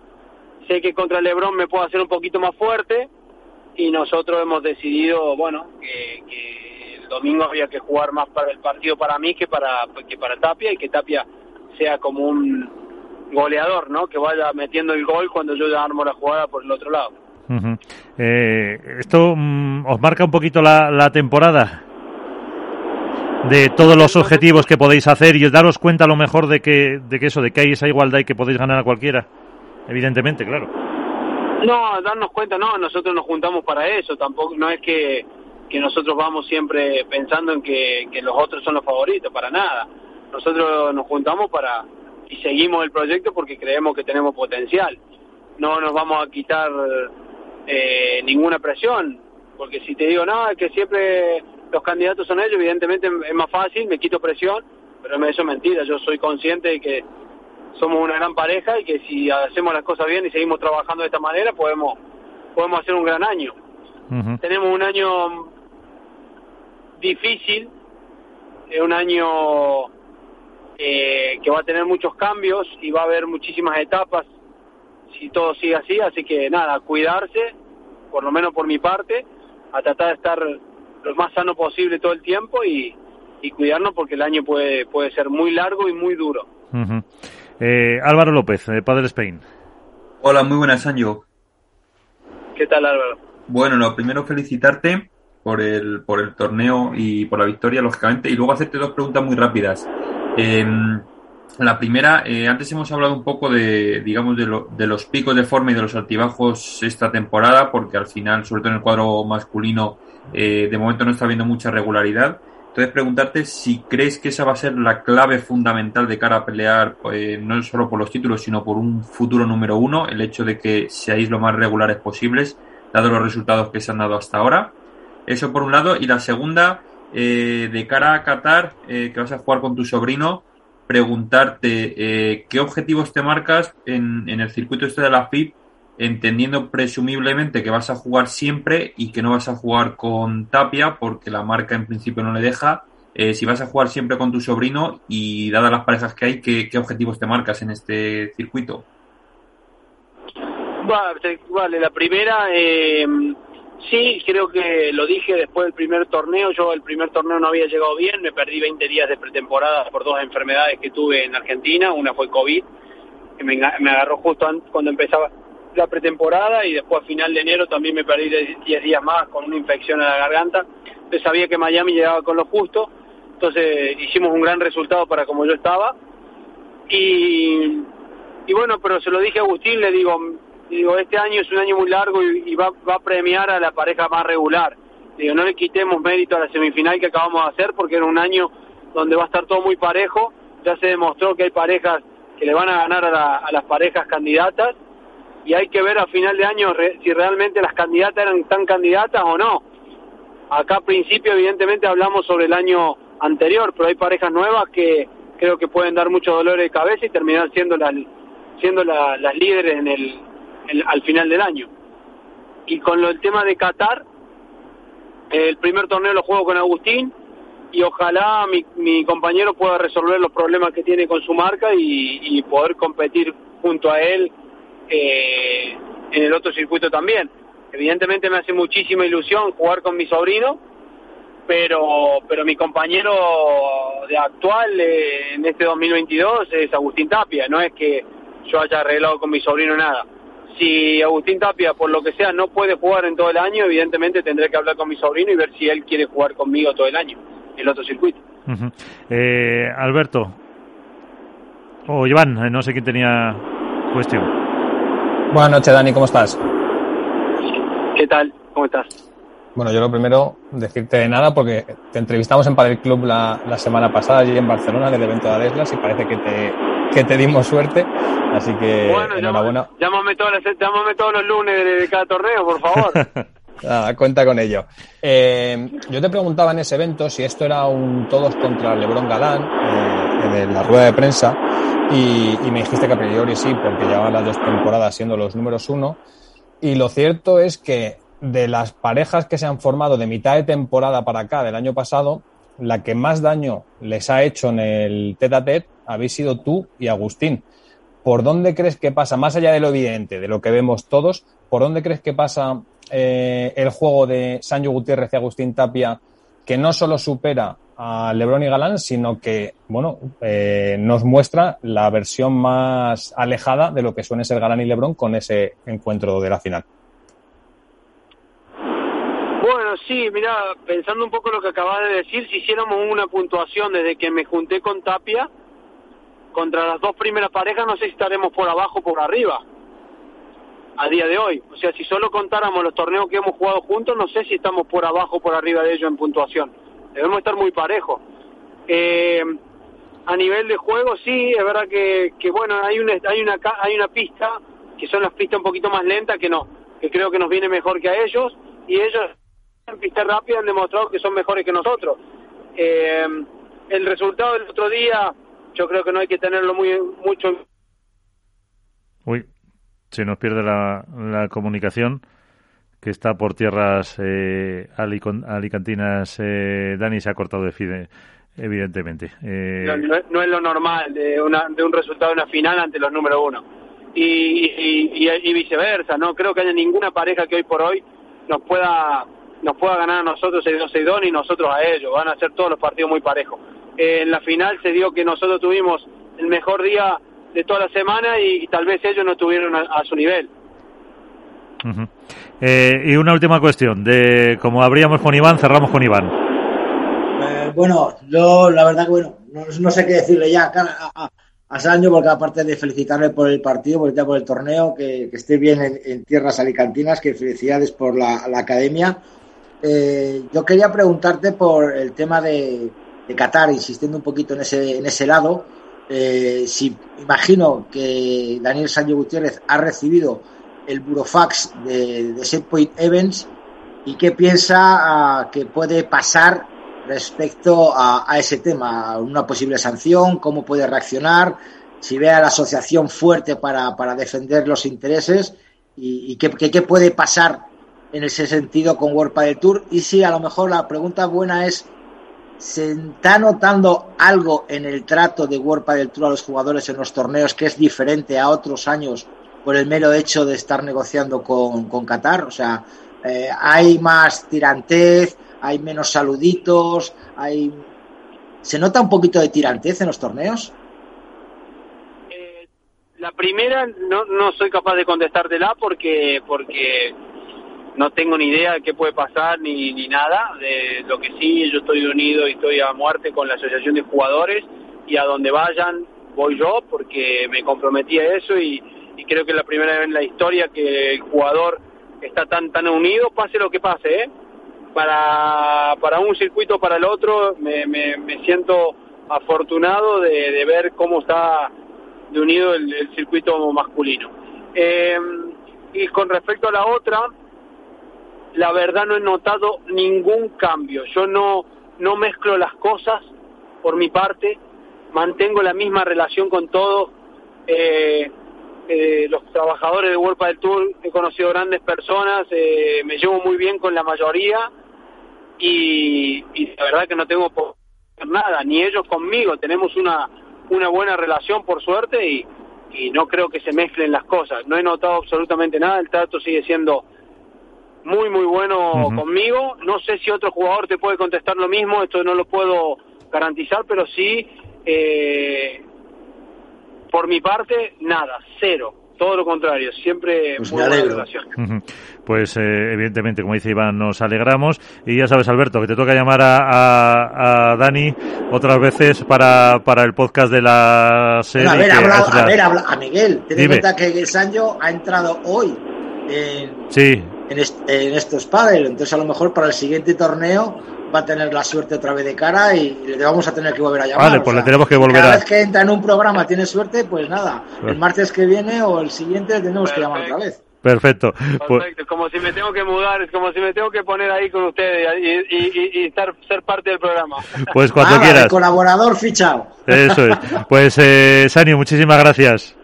sé que contra Lebron me puedo hacer un poquito más fuerte y nosotros hemos decidido, bueno, que, el domingo había que jugar más para el partido para mí que para, que para Tapia y que Tapia sea como un goleador, ¿no? Que vaya metiendo el gol cuando yo ya armo la jugada por el otro lado. eh, ¿Esto mm, os marca un poquito la, la, temporada? De todos los objetivos que podéis hacer y daros cuenta a lo mejor de que, de que eso, de que hay esa igualdad y que podéis ganar a cualquiera. Evidentemente, claro. No, darnos cuenta, no, nosotros nos juntamos para eso, tampoco, no es que, que nosotros vamos siempre pensando en que, que los otros son los favoritos, para nada. Nosotros nos juntamos para, y seguimos el proyecto porque creemos que tenemos potencial. No nos vamos a quitar eh, ninguna presión, porque si te digo, no, es que siempre los candidatos son ellos, evidentemente es más fácil, me quito presión, pero eso es mentira, yo soy consciente de que somos una gran pareja y que si hacemos las cosas bien y seguimos trabajando de esta manera, podemos, podemos hacer un gran año. Uh -huh. Tenemos un año difícil, es un año eh, que va a tener muchos cambios y va a haber muchísimas etapas si todo sigue así, así que nada, cuidarse, por lo menos por mi parte, a tratar de estar lo más sano posible todo el tiempo y, y cuidarnos porque el año puede, puede ser muy largo y muy duro. Uh -huh. eh, Álvaro López, eh, Padre Spain. Hola, muy buenas, Sancho. ¿Qué tal, Álvaro? Bueno, lo primero felicitarte por el, por el torneo y por la victoria, lógicamente, y luego hacerte dos preguntas muy rápidas. Eh, la primera, eh, antes hemos hablado un poco de, digamos, de, lo, de, los picos de forma y de los altibajos esta temporada, porque al final, sobre todo en el cuadro masculino, eh, de momento no está habiendo mucha regularidad. Entonces, preguntarte si crees que esa va a ser la clave fundamental de cara a pelear, eh, no solo por los títulos, sino por un futuro número uno, el hecho de que seáis lo más regulares posibles, dado los resultados que se han dado hasta ahora. Eso por un lado. Y la segunda, eh, de cara a Qatar, que vas a jugar con tu sobrino, preguntarte eh, qué objetivos te marcas en, en, el circuito este de la FIP, entendiendo presumiblemente que vas a jugar siempre y que no vas a jugar con Tapia porque la marca en principio no le deja. Eh, si vas a jugar siempre con tu sobrino y dadas las parejas que hay, ¿qué, qué objetivos te marcas en este circuito? Vale, la primera, eh, Sí, creo que lo dije después del primer torneo. Yo el primer torneo no había llegado bien, me perdí 20 días de pretemporada por dos enfermedades que tuve en Argentina. Una fue COVID, que me, agarró justo cuando empezaba la pretemporada y después a final de enero también me perdí 10 días más con una infección en la garganta. Entonces sabía que Miami llegaba con lo justo, entonces hicimos un gran resultado para como yo estaba. Y bueno, pero se lo dije a Agustín, le digo, digo, este año es un año muy largo y, va, va, a premiar a la pareja más regular. Digo, no le quitemos mérito a la semifinal que acabamos de hacer porque era un año donde va a estar todo muy parejo. Ya se demostró que hay parejas que le van a ganar a, la, a las parejas candidatas y hay que ver a final de año si realmente las candidatas eran tan candidatas o no. Acá al principio evidentemente hablamos sobre el año anterior, pero hay parejas nuevas que creo que pueden dar mucho dolor de cabeza y terminar siendo las siendo la, las líderes en el, el, al final del año. Y con lo, el tema de Qatar, el primer torneo lo juego con Agustín y ojalá mi, mi compañero pueda resolver los problemas que tiene con su marca y, poder competir junto a él eh, en el otro circuito también. Evidentemente me hace muchísima ilusión jugar con mi sobrino, pero pero mi compañero de actual eh, en este 2022 es Agustín Tapia, no es que yo haya arreglado con mi sobrino nada si Agustín Tapia, por lo que sea, no puede jugar en todo el año, evidentemente tendré que hablar con mi sobrino y ver si él quiere jugar conmigo todo el año, en el otro circuito. Uh -huh. eh, Alberto, o oh, Iván, no sé quién tenía cuestión. Buenas noches, Dani, ¿cómo estás? ¿Qué tal? ¿Cómo estás? Bueno, yo lo primero, decirte de nada, porque te entrevistamos en Padel Club la, la semana pasada, allí en Barcelona, en el evento de Adeslas, y parece que te, que te dimos suerte. Así que bueno, enhorabuena. Llámame, todos los, llámame todos los lunes de, de cada torneo, por favor. Nada, cuenta con ello. Eh, yo te preguntaba en ese evento si esto era un todos contra Lebron Galán eh, en la rueda de prensa y, y, me dijiste que a priori sí, porque llevaban las dos temporadas siendo los números uno. Y lo cierto es que de las parejas que se han formado de mitad de temporada para acá del año pasado, la que más daño les ha hecho en el tete a tete habéis sido tú y Agustín. ¿Por dónde crees que pasa, más allá de lo evidente, de lo que vemos todos, por dónde crees que pasa eh, el juego de Sancho Gutiérrez y Agustín Tapia, que no solo supera a Lebron y Galán, sino que, bueno, eh, nos muestra la versión más alejada de lo que suele ser Galán y Lebron con ese encuentro de la final. Bueno, sí, mira, pensando un poco lo que acabas de decir, si hiciéramos una puntuación desde que me junté con Tapia, contra las dos primeras parejas, no sé si estaremos por abajo o por arriba a día de hoy. O sea, si solo contáramos los torneos que hemos jugado juntos, no sé si estamos por abajo o por arriba de ellos en puntuación. Debemos estar muy parejos. Eh, a nivel de juego, sí, es verdad que, bueno, hay una, hay, una, hay una pista, que son las pistas un poquito más lentas, que no, que creo que nos viene mejor que a ellos, y ellos en pista rápida han demostrado que son mejores que nosotros. Eh, el resultado del otro día, yo creo que no hay que tenerlo muy mucho. Uy, se nos pierde la, la comunicación que está por tierras eh, alicantinas. Eh, Dani se ha cortado de fide, evidentemente. Eh... No, es lo normal de, una, de un resultado de una final ante los número uno. Y, y, y, viceversa, no creo que haya ninguna pareja que hoy por hoy nos pueda nos pueda ganar a nosotros el 2 2 ni nosotros a ellos. Van a ser todos los partidos muy parejos. Eh, en la final se dio que nosotros tuvimos el mejor día de toda la semana y, tal vez ellos no estuvieron a, su nivel. eh, y una última cuestión, de como abríamos con Iván, cerramos con Iván. Eh, bueno, yo la verdad que bueno, no, sé qué decirle ya a, a, a Sancho, porque aparte de felicitarle por el partido, por el, por el torneo, que, que esté bien en, en, tierras alicantinas, que felicidades por la, la academia. Eh, yo quería preguntarte por el tema de, de Qatar, insistiendo un poquito en ese, en ese lado. Eh, si imagino que Daniel Sánchez Gutiérrez ha recibido el burofax de, de Setpoint Events y qué piensa uh, que puede pasar respecto a, ese tema, una posible sanción, cómo puede reaccionar, si ve a la asociación fuerte para, para defender los intereses y, y qué, qué, qué, puede pasar en ese sentido con World Padel Tour y si a lo mejor la pregunta buena es ¿Se está notando algo en el trato de World Padel Tour a los jugadores en los torneos que es diferente a otros años por el mero hecho de estar negociando con, con Qatar? O sea, eh, hay más tirantez, hay menos saluditos, hay... ¿Se nota un poquito de tirantez en los torneos? Eh, la primera no, no soy capaz de contestártela porque porque no tengo ni idea de qué puede pasar ni, ni nada. De lo que sí, yo estoy unido y estoy a muerte con la Asociación de Jugadores y a donde vayan voy yo porque me comprometí a eso y, creo que es la primera vez en la historia que el jugador está tan tan unido, pase lo que pase, ¿eh? Para, para un circuito para el otro me, siento afortunado de, ver cómo está de unido el, el circuito masculino. Eh, y con respecto a la otra, la verdad no he notado ningún cambio. Yo no, no mezclo las cosas por mi parte, mantengo la misma relación con todos. Eh, eh, los trabajadores de World del Tour, he conocido grandes personas, eh, me llevo muy bien con la mayoría y, la verdad que no tengo por nada, ni ellos conmigo, tenemos una, una buena relación por suerte y no creo que se mezclen las cosas. No he notado absolutamente nada, el trato sigue siendo muy, muy bueno uh -huh. conmigo. No sé si otro jugador te puede contestar lo mismo, esto no lo puedo garantizar, pero sí, eh, por mi parte, nada, cero. Todo lo contrario, siempre pues muy buena relación. Uh -huh. Pues eh, evidentemente, como dice Iván, nos alegramos. Y ya sabes, Alberto, que te toca llamar a, a, a Dani otras veces para, para el podcast de la serie. Bueno, a ver, que habla, es la... a ver, habla, a Miguel, ten en cuenta que Sancho ha entrado hoy en, Sí, en, est en estos pádel, entonces a lo mejor para el siguiente torneo va a tener la suerte otra vez de cara y le vamos a tener que volver a llamar. Vale, pues le tenemos que volver cada a- vez que entra en un programa tiene suerte, pues nada, Pues- el martes que viene o el siguiente le tenemos que llamar otra vez. perfecto. Pues, Perfecto, como si me tengo que mudar, es como si me tengo que poner ahí con ustedes y, y, y, y estar, ser parte del programa. pues cuando Nada, quieras. el colaborador fichado. Eso es. Pues, eh, Sanio, muchísimas gracias.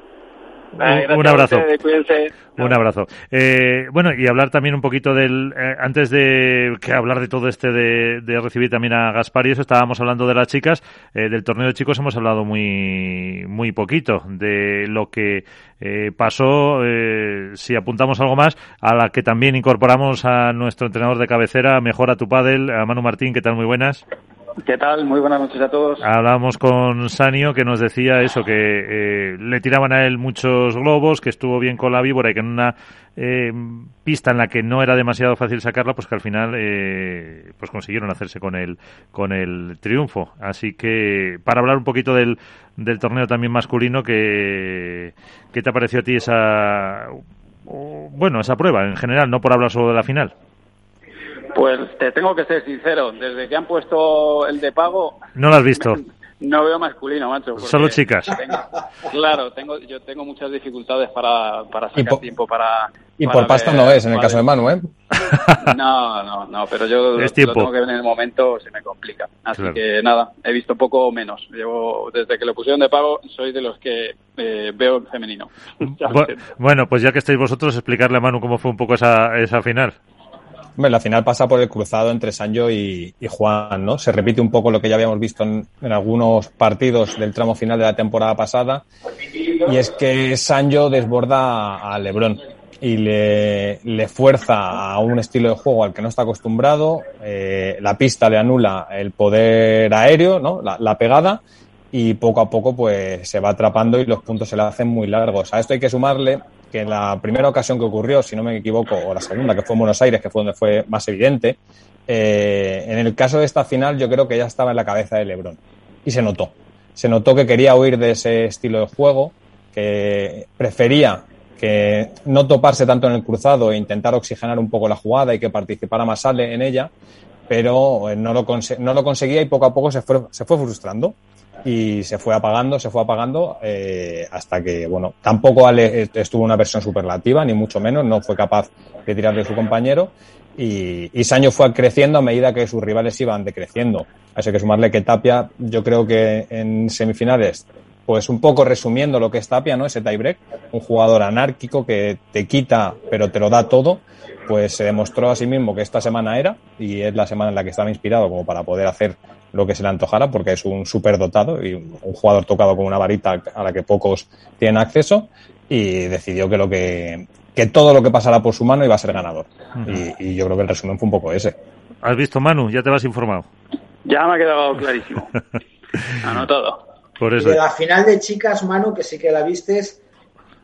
Un- Gracias un abrazo. ustedes. Un abrazo. Eh, bueno, y hablar también un poquito del. eh, antes de que hablar de todo este de, de recibir también a Gaspar y eso, estábamos hablando de las chicas. eh, del torneo de chicos hemos hablado muy, muy poquito. De lo que eh, pasó, eh, si apuntamos algo más, a la que también incorporamos a nuestro entrenador de cabecera, Mejora tu Padel, a Manu Martín, ¿qué tal? Muy buenas. ¿Qué tal? Muy buenas noches a todos. Hablamos con Sanio que nos decía eso, que eh, le tiraban a él muchos globos, que estuvo bien con la víbora y que en una eh, pista en la que no era demasiado fácil sacarla, pues que al final eh, pues consiguieron hacerse con el, con el triunfo. Así que para hablar un poquito del, del torneo también masculino, que, ¿qué te ha parecido a ti esa, bueno, esa prueba en general, no por hablar solo de la final? Pues te tengo que ser sincero, desde que han puesto el de pago... No lo has visto. No veo masculino, macho. Solo chicas. claro, tengo, yo tengo muchas dificultades para, para sacar tiempo para... Y por pasta no es, en el caso de Manu, ¿eh? No, no, no, pero yo lo, tengo que ver en el momento, se me complica. Así que nada, he visto poco o menos. Llevo, desde que lo pusieron de pago, soy de los que eh, veo en femenino. bueno, pues ya que estáis vosotros, explicarle a Manu cómo fue un poco esa, esa final la final pasa por el cruzado entre Sancho y, Juan, ¿no? Se repite un poco lo que ya habíamos visto en, algunos partidos del tramo final de la temporada pasada. Y es que Sancho desborda a Lebron y le, le, fuerza a un estilo de juego al que no está acostumbrado. Eh, la pista le anula el poder aéreo, ¿no? La, la, pegada. Y poco a poco, pues se va atrapando y los puntos se le hacen muy largos. A esto hay que sumarle que en la primera ocasión que ocurrió, si no me equivoco, o la segunda, que fue en Buenos Aires, que fue donde fue más evidente, eh, en el caso de esta final yo creo que ya estaba en la cabeza de Lebron. Y se notó. Se notó que quería huir de ese estilo de juego, que prefería que no toparse tanto en el cruzado e intentar oxigenar un poco la jugada y que participara más Ale en ella, pero eh, no lo, no lo conseguía y poco a poco se fue, se fue frustrando y se fue apagando, se fue apagando eh, hasta que, bueno, tampoco Ale estuvo una versión superlativa, ni mucho menos, no fue capaz de tirar de su compañero y, y Saño fue creciendo a medida que sus rivales iban decreciendo. Así que sumarle que Tapia, yo creo que en semifinales, pues un poco resumiendo lo que es Tapia, ¿no? Ese tiebreak, un jugador anárquico que te quita pero te lo da todo, pues se demostró a sí mismo que esta semana era y es la semana en la que estaba inspirado como para poder hacer lo que se le antojara porque es un dotado y un jugador tocado con una varita a la que pocos tienen acceso y decidió que lo que que todo lo que pasara por su mano iba a ser ganador. y, yo creo que el resumen fue un poco ese. ¿Has visto, Manu? ¿Ya te vas informado? Ya me ha quedado clarísimo. todo. Por eso. de la final de chicas, Manu, que sí que la vistes,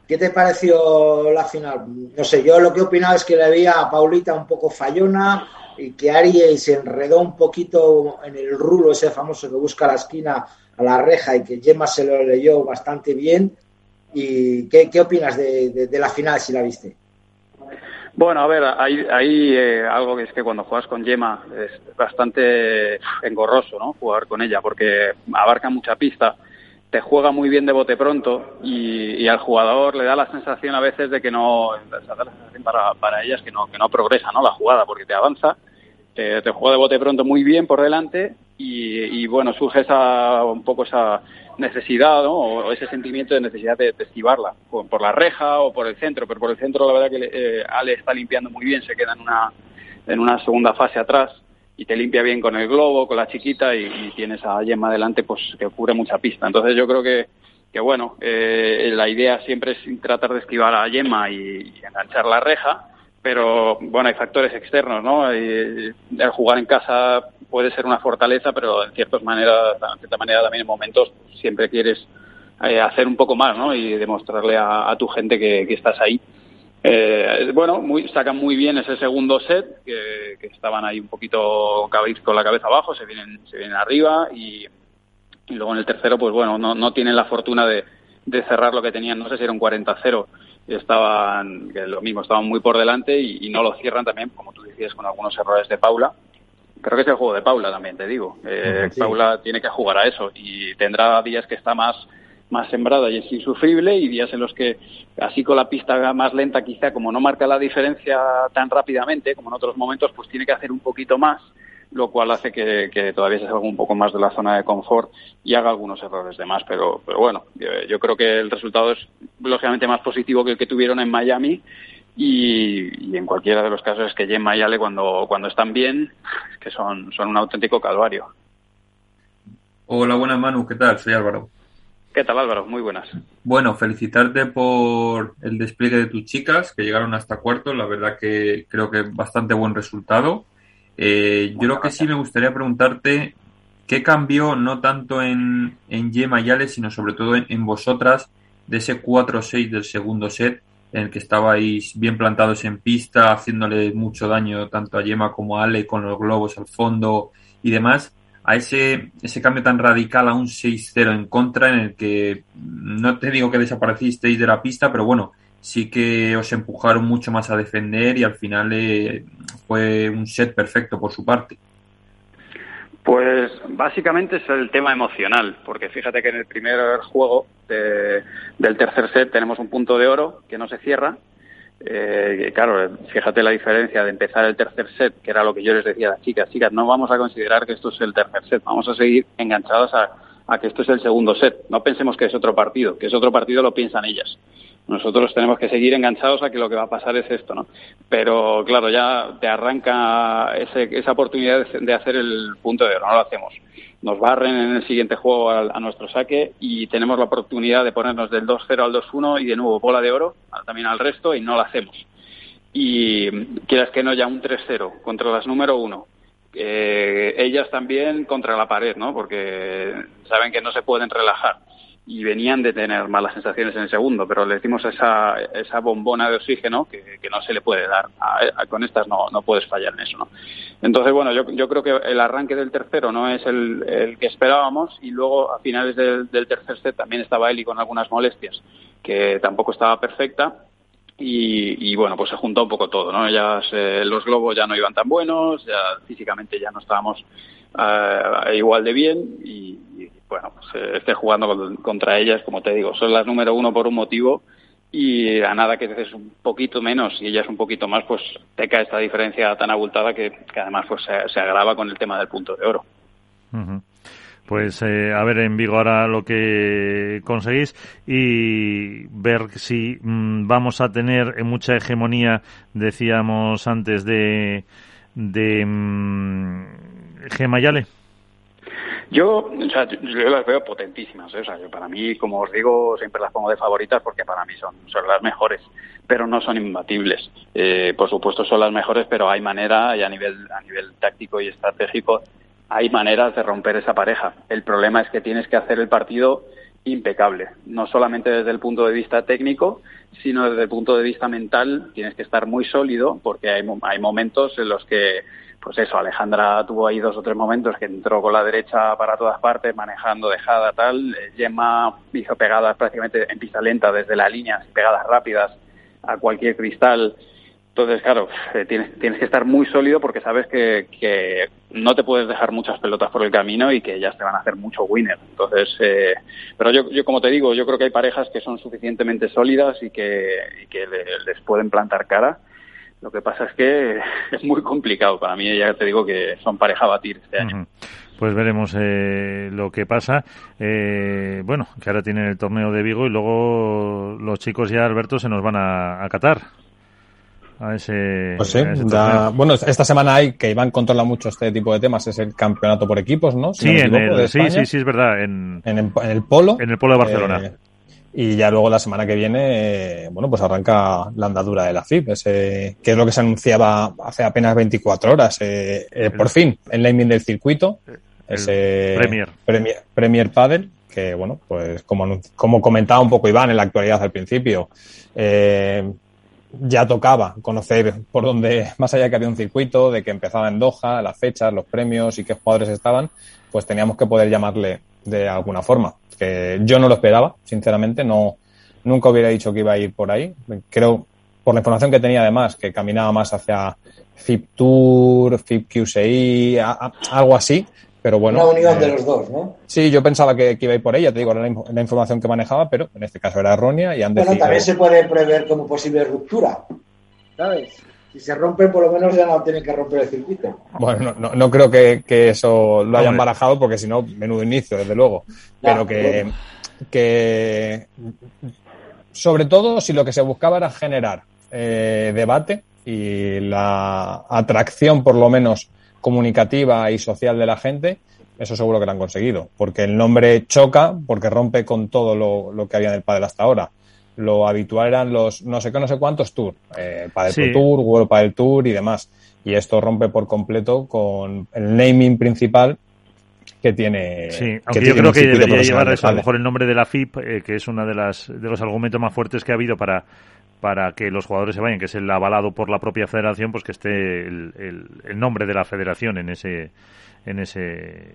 ¿qué te pareció la final? No sé, yo lo que he opinado es que le veía a Paulita un poco fallona, y que Ari se enredó un poquito en el rulo ese famoso que busca la esquina a la reja y que Gemma se lo leyó bastante bien. ¿Y qué, qué opinas de, la final si la viste? Bueno, a ver, hay, hay eh, algo que es que cuando juegas con Gemma es bastante engorroso, ¿no? Jugar con ella porque abarca mucha pista, te juega muy bien de bote pronto y, al jugador le da la sensación a veces de que no, para, para ella es que no, que no progresa, ¿no? La jugada porque te avanza te, te juega de bote pronto muy bien por delante y, bueno, surge esa, un poco esa necesidad ¿no? o ese sentimiento de necesidad de, esquivarla por, la reja o por el centro, pero por el centro la verdad que eh, Ale está limpiando muy bien, se queda en una, en una segunda fase atrás y te limpia bien con el globo, con la chiquita y, tienes a Gemma adelante pues que cubre mucha pista. Entonces yo creo que, que bueno, eh, la idea siempre es tratar de esquivar a Gemma y enganchar la reja pero bueno, hay factores externos, ¿no? El jugar en casa puede ser una fortaleza, pero en ciertas maneras, de cierta manera también en momentos siempre quieres eh, hacer un poco más, ¿no? Y demostrarle a, tu gente que, estás ahí. Eh, bueno, muy, sacan muy bien ese segundo set, que, estaban ahí un poquito con la cabeza abajo, se vienen, se vienen arriba y, luego en el tercero, pues bueno, no, no tienen la fortuna de, de cerrar lo que tenían, no sé si era un 40-0 estaban, que lo mismo, estaban muy por delante y, no lo cierran también, como tú decías, con algunos errores de Paula. Creo que es el juego de Paula también, te digo. Eh, Paula tiene que jugar a eso y tendrá días que está más, más sembrada y es insufrible y días en los que, así con la pista más lenta quizá, como no marca la diferencia tan rápidamente como en otros momentos, pues tiene que hacer un poquito más lo cual hace que, todavía se salga un poco más de la zona de confort y haga algunos errores de más. Pero, pero bueno, yo, creo que el resultado es lógicamente más positivo que el que tuvieron en Miami. Y, en cualquiera de los casos es que Gemma y Ale cuando, cuando están bien, que son, son un auténtico calvario. Hola, buenas Manu, ¿qué tal? Soy Álvaro. ¿Qué tal Álvaro? Muy buenas. Bueno, felicitarte por el despliegue de tus chicas, que llegaron hasta cuarto, la verdad que creo que bastante buen resultado. Eh, yo lo que sí me gustaría preguntarte, ¿qué cambió no tanto en, en Yema y Ale, sino sobre todo en, vosotras de ese 4-6 del segundo set, en el que estabais bien plantados en pista, haciéndole mucho daño tanto a Yema como a Ale con los globos al fondo y demás? A ese, ese cambio tan radical a un 6-0 en contra en el que no te digo que desaparecisteis de la pista, pero bueno, sí que os empujaron mucho más a defender y al final eh, fue un set perfecto por su parte. Pues básicamente es el tema emocional, porque fíjate que en el primer juego del tercer set tenemos un punto de oro que no se cierra. Eh, claro, fíjate la diferencia de empezar el tercer set, que era lo que yo les decía a las chicas, chicas, no vamos a considerar que esto es el tercer set, vamos a seguir enganchados a, a que esto es el segundo set. No pensemos que es otro partido, que es otro partido lo piensan ellas nosotros tenemos que seguir enganchados a que lo que va a pasar es esto, ¿no? Pero claro, ya te arranca esa oportunidad de, hacer el punto de oro, no lo hacemos. Nos barren en el siguiente juego a, nuestro saque y tenemos la oportunidad de ponernos del 2-0 al 2-1 y de nuevo bola de oro también al resto y no lo hacemos. Y quieras que no, ya un 3-0 contra las número uno. Eh, ellas también contra la pared, ¿no? Porque saben que no se pueden relajar y venían de tener malas sensaciones en el segundo, pero le dimos esa, esa bombona de oxígeno que, no se le puede dar. con estas no, no puedes fallar en eso. ¿no? Entonces, bueno, yo, yo creo que el arranque del tercero no es el, que esperábamos y luego a finales del, tercer set también estaba Eli con algunas molestias, que tampoco estaba perfecta. Y, bueno, pues se juntó un poco todo, ¿no? Ya los globos ya no iban tan buenos, físicamente ya no estábamos eh, igual de bien bueno, pues, eh, esté jugando contra ellas, como te digo, son las número uno por un motivo y a nada que haces un poquito menos y ellas un poquito más, pues te cae esta diferencia tan abultada que, además pues se, agrava con el tema del punto de oro. Pues eh, a ver en Vigo ahora lo que conseguís y ver si mm, vamos a tener mucha hegemonía, decíamos antes, de, de mm, Gemayale. Yo, o sea, yo las veo potentísimas. ¿eh? O sea, para mí, como os digo, siempre las pongo de favoritas porque para mí son, son las mejores, pero no son imbatibles. Eh, por supuesto son las mejores, pero hay manera, y a nivel, a nivel táctico y estratégico, hay maneras de romper esa pareja. El problema es que tienes que hacer el partido impecable, no solamente desde el punto de vista técnico, sino desde el punto de vista mental. Tienes que estar muy sólido porque hay, hay momentos en los que pues eso, Alejandra tuvo ahí dos o tres momentos que entró con la derecha para todas partes, manejando dejada tal. Eh, Gemma hizo pegadas prácticamente en pista lenta desde la línea, pegadas rápidas a cualquier cristal. Entonces, claro, eh, tienes, tienes que estar muy sólido porque sabes que, que, no te puedes dejar muchas pelotas por el camino y que ellas te van a hacer mucho winner. Entonces, eh, pero yo, yo, como te digo, yo creo que hay parejas que son suficientemente sólidas y que, y que les pueden plantar cara lo que pasa es que es muy complicado para mí, ya te digo que son pareja a batir este año. Pues veremos eh, lo que pasa. Eh, bueno, que ahora tienen el torneo de Vigo y luego los chicos ya, Alberto, se nos van a, a Qatar. A ese, pues sí, bueno, esta semana hay que Iván controla mucho este tipo de temas, es el campeonato por equipos, ¿no? sí, en el, sí, sí, sí, es verdad. En, en, el, polo. En el polo de Barcelona. Eh, y ya luego la semana que viene, bueno, pues arranca la andadura de la FIP, ese, que es lo que se anunciaba hace apenas 24 horas. Eh, eh, por fin, el naming del circuito, ese Premier. Premier, Premier Padel, que bueno, pues como, como comentaba un poco Iván en la actualidad al principio, eh, ya tocaba conocer por dónde, más allá que había un circuito, de que empezaba en Doha, las fechas, los premios y qué jugadores estaban, pues teníamos que poder llamarle de alguna forma. Que yo no lo esperaba, sinceramente, no, nunca hubiera dicho que iba a ir por ahí. Creo, por la información que tenía además, que caminaba más hacia FIP Tour, FIP QCI, algo así. Pero bueno. Una unión de eh, los dos, ¿no? Sí, yo pensaba que, iba a ir por ella, te digo, la, la, información que manejaba, pero en este caso era errónea y han Bueno, también se puede prever como posible ruptura, ¿sabes? Si se rompe, por lo menos ya no tienen que romper el circuito. Bueno, no, no, creo que, eso lo hayan barajado, porque si no, menudo inicio, desde luego. Pero que, que, sobre todo, si lo que se buscaba era generar eh, debate y la atracción, por lo menos, comunicativa y social de la gente, eso seguro que lo han conseguido. Porque el nombre choca, porque rompe con todo lo, lo que había en el padre hasta ahora lo habitual eran los no sé qué, no sé cuántos tours, eh, para el Tour, World el Tour y demás. Y esto rompe por completo con el naming principal que tiene. Sí, aunque yo creo que debería llevar eso, a lo mejor el nombre de la FIP, eh, que es uno de, las, de los argumentos más fuertes que ha habido para, para que los jugadores se vayan, que es el avalado por la propia federación, pues que esté el, el, nombre de la federación en ese, en ese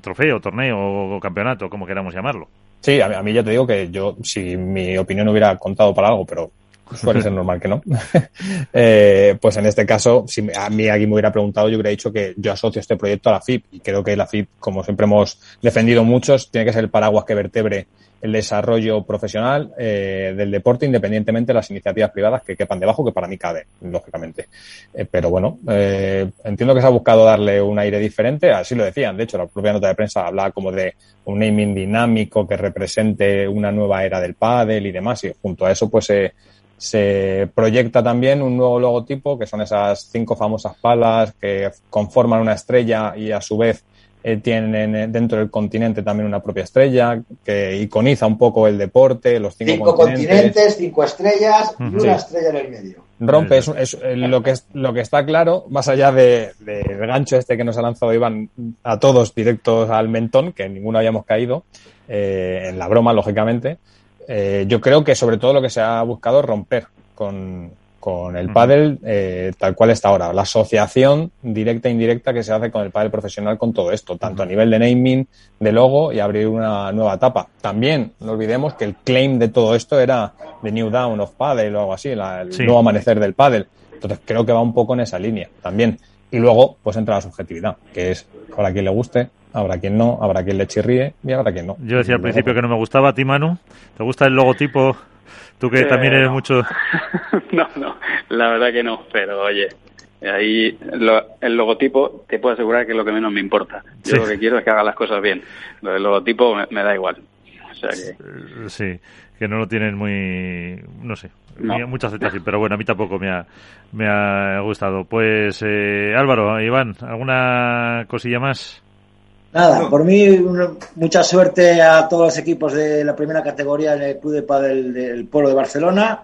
trofeo, torneo o campeonato, como queramos llamarlo. Sí, a mí, ya te digo que yo, si mi opinión hubiera contado para algo, pero suele ser normal que no. eh, pues en este caso, si a mí alguien me hubiera preguntado, yo hubiera dicho que yo asocio este proyecto a la FIP y creo que la FIP, como siempre hemos defendido muchos, tiene que ser el paraguas que vertebre el desarrollo profesional eh, del deporte independientemente de las iniciativas privadas que quepan debajo, que para mí cabe, lógicamente. Eh, pero bueno, eh, entiendo que se ha buscado darle un aire diferente, así lo decían, de hecho la propia nota de prensa hablaba como de un naming dinámico que represente una nueva era del pádel y demás, y junto a eso pues se se proyecta también un nuevo logotipo, que son esas cinco famosas palas que conforman una estrella y a su vez eh, tienen eh, dentro del continente también una propia estrella que iconiza un poco el deporte, los cinco, continentes. cinco estrellas y una estrella en el medio. Rompe, es, eh, lo, que lo que está claro, más allá del de, gancho este que nos ha lanzado Iván a todos directos al mentón, que ninguno habíamos caído, en la broma, lógicamente, eh, yo creo que sobre todo lo que se ha buscado es romper con, con el pádel eh, tal cual está ahora. La asociación directa e indirecta que se hace con el pádel profesional con todo esto, tanto a nivel de naming, de logo y abrir una nueva etapa. También no olvidemos que el claim de todo esto era The New Down of Paddle o algo así, el nuevo amanecer del pádel. Entonces creo que va un poco en esa línea también. Y luego, pues entra la subjetividad, que es para quien le guste, habrá quien no, habrá quien le chirríe y habrá quien no. Yo decía al principio que no me gustaba a ti, Manu. ¿Te gusta el logotipo? Tú que también eres mucho... no, no, la verdad que no, pero oye, ahí el logotipo te puedo asegurar que es lo que menos me importa. Yo lo que quiero es que haga las cosas bien. Lo del logotipo me, da igual. O sea que... Sí, que no lo tienen muy... no sé, muchas aceptación, pero bueno, a mí tampoco me ha, me ha gustado. Pues eh, Álvaro, Iván, ¿alguna cosilla más? Nada, por mí mucha suerte a todos los equipos de la primera categoría en el Club de Padel del Polo de Barcelona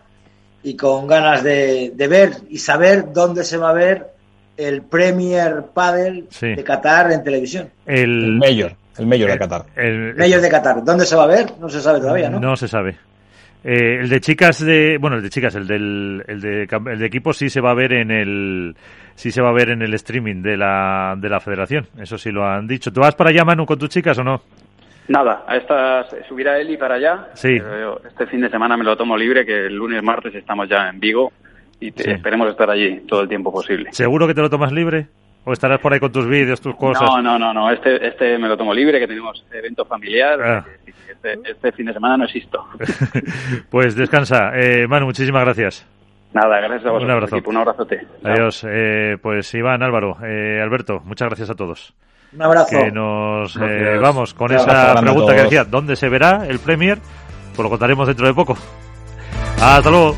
y con ganas de, ver y saber dónde se va a ver el Premier Padel de Qatar en televisión. El, Mayor, el Mayor de Qatar. El, Mayor de Qatar. ¿Dónde se va a ver? No se sabe todavía, ¿no? No se sabe. Eh, el de chicas de, bueno, el de chicas, el del, el de, el de equipos sí se va a ver en el, sí se va a ver en el streaming de la, de la federación. Eso sí lo han dicho. ¿Tú vas para allá, Manu, con tus chicas o no? Nada, a estas subirá Eli para allá. Sí. este fin de semana me lo tomo libre, que el lunes, martes estamos ya en Vigo y esperemos estar allí todo el tiempo posible. ¿Seguro que te lo tomas libre? ¿O estarás por ahí con tus vídeos, tus cosas? No, no, no, no. Este, este me lo tomo libre, que tenemos evento familiar. Ah. Este, este, fin de semana no existo. pues descansa. Eh, Manu, muchísimas gracias. Nada, gracias a vosotros. Un abrazo. Un abrazote. Adiós. Eh, pues Iván, Álvaro, eh, Alberto, muchas gracias a todos. Un abrazo. Que nos eh, vamos con esa pregunta que decía, ¿dónde se verá el Premier? Pues lo contaremos dentro de poco. Hasta luego.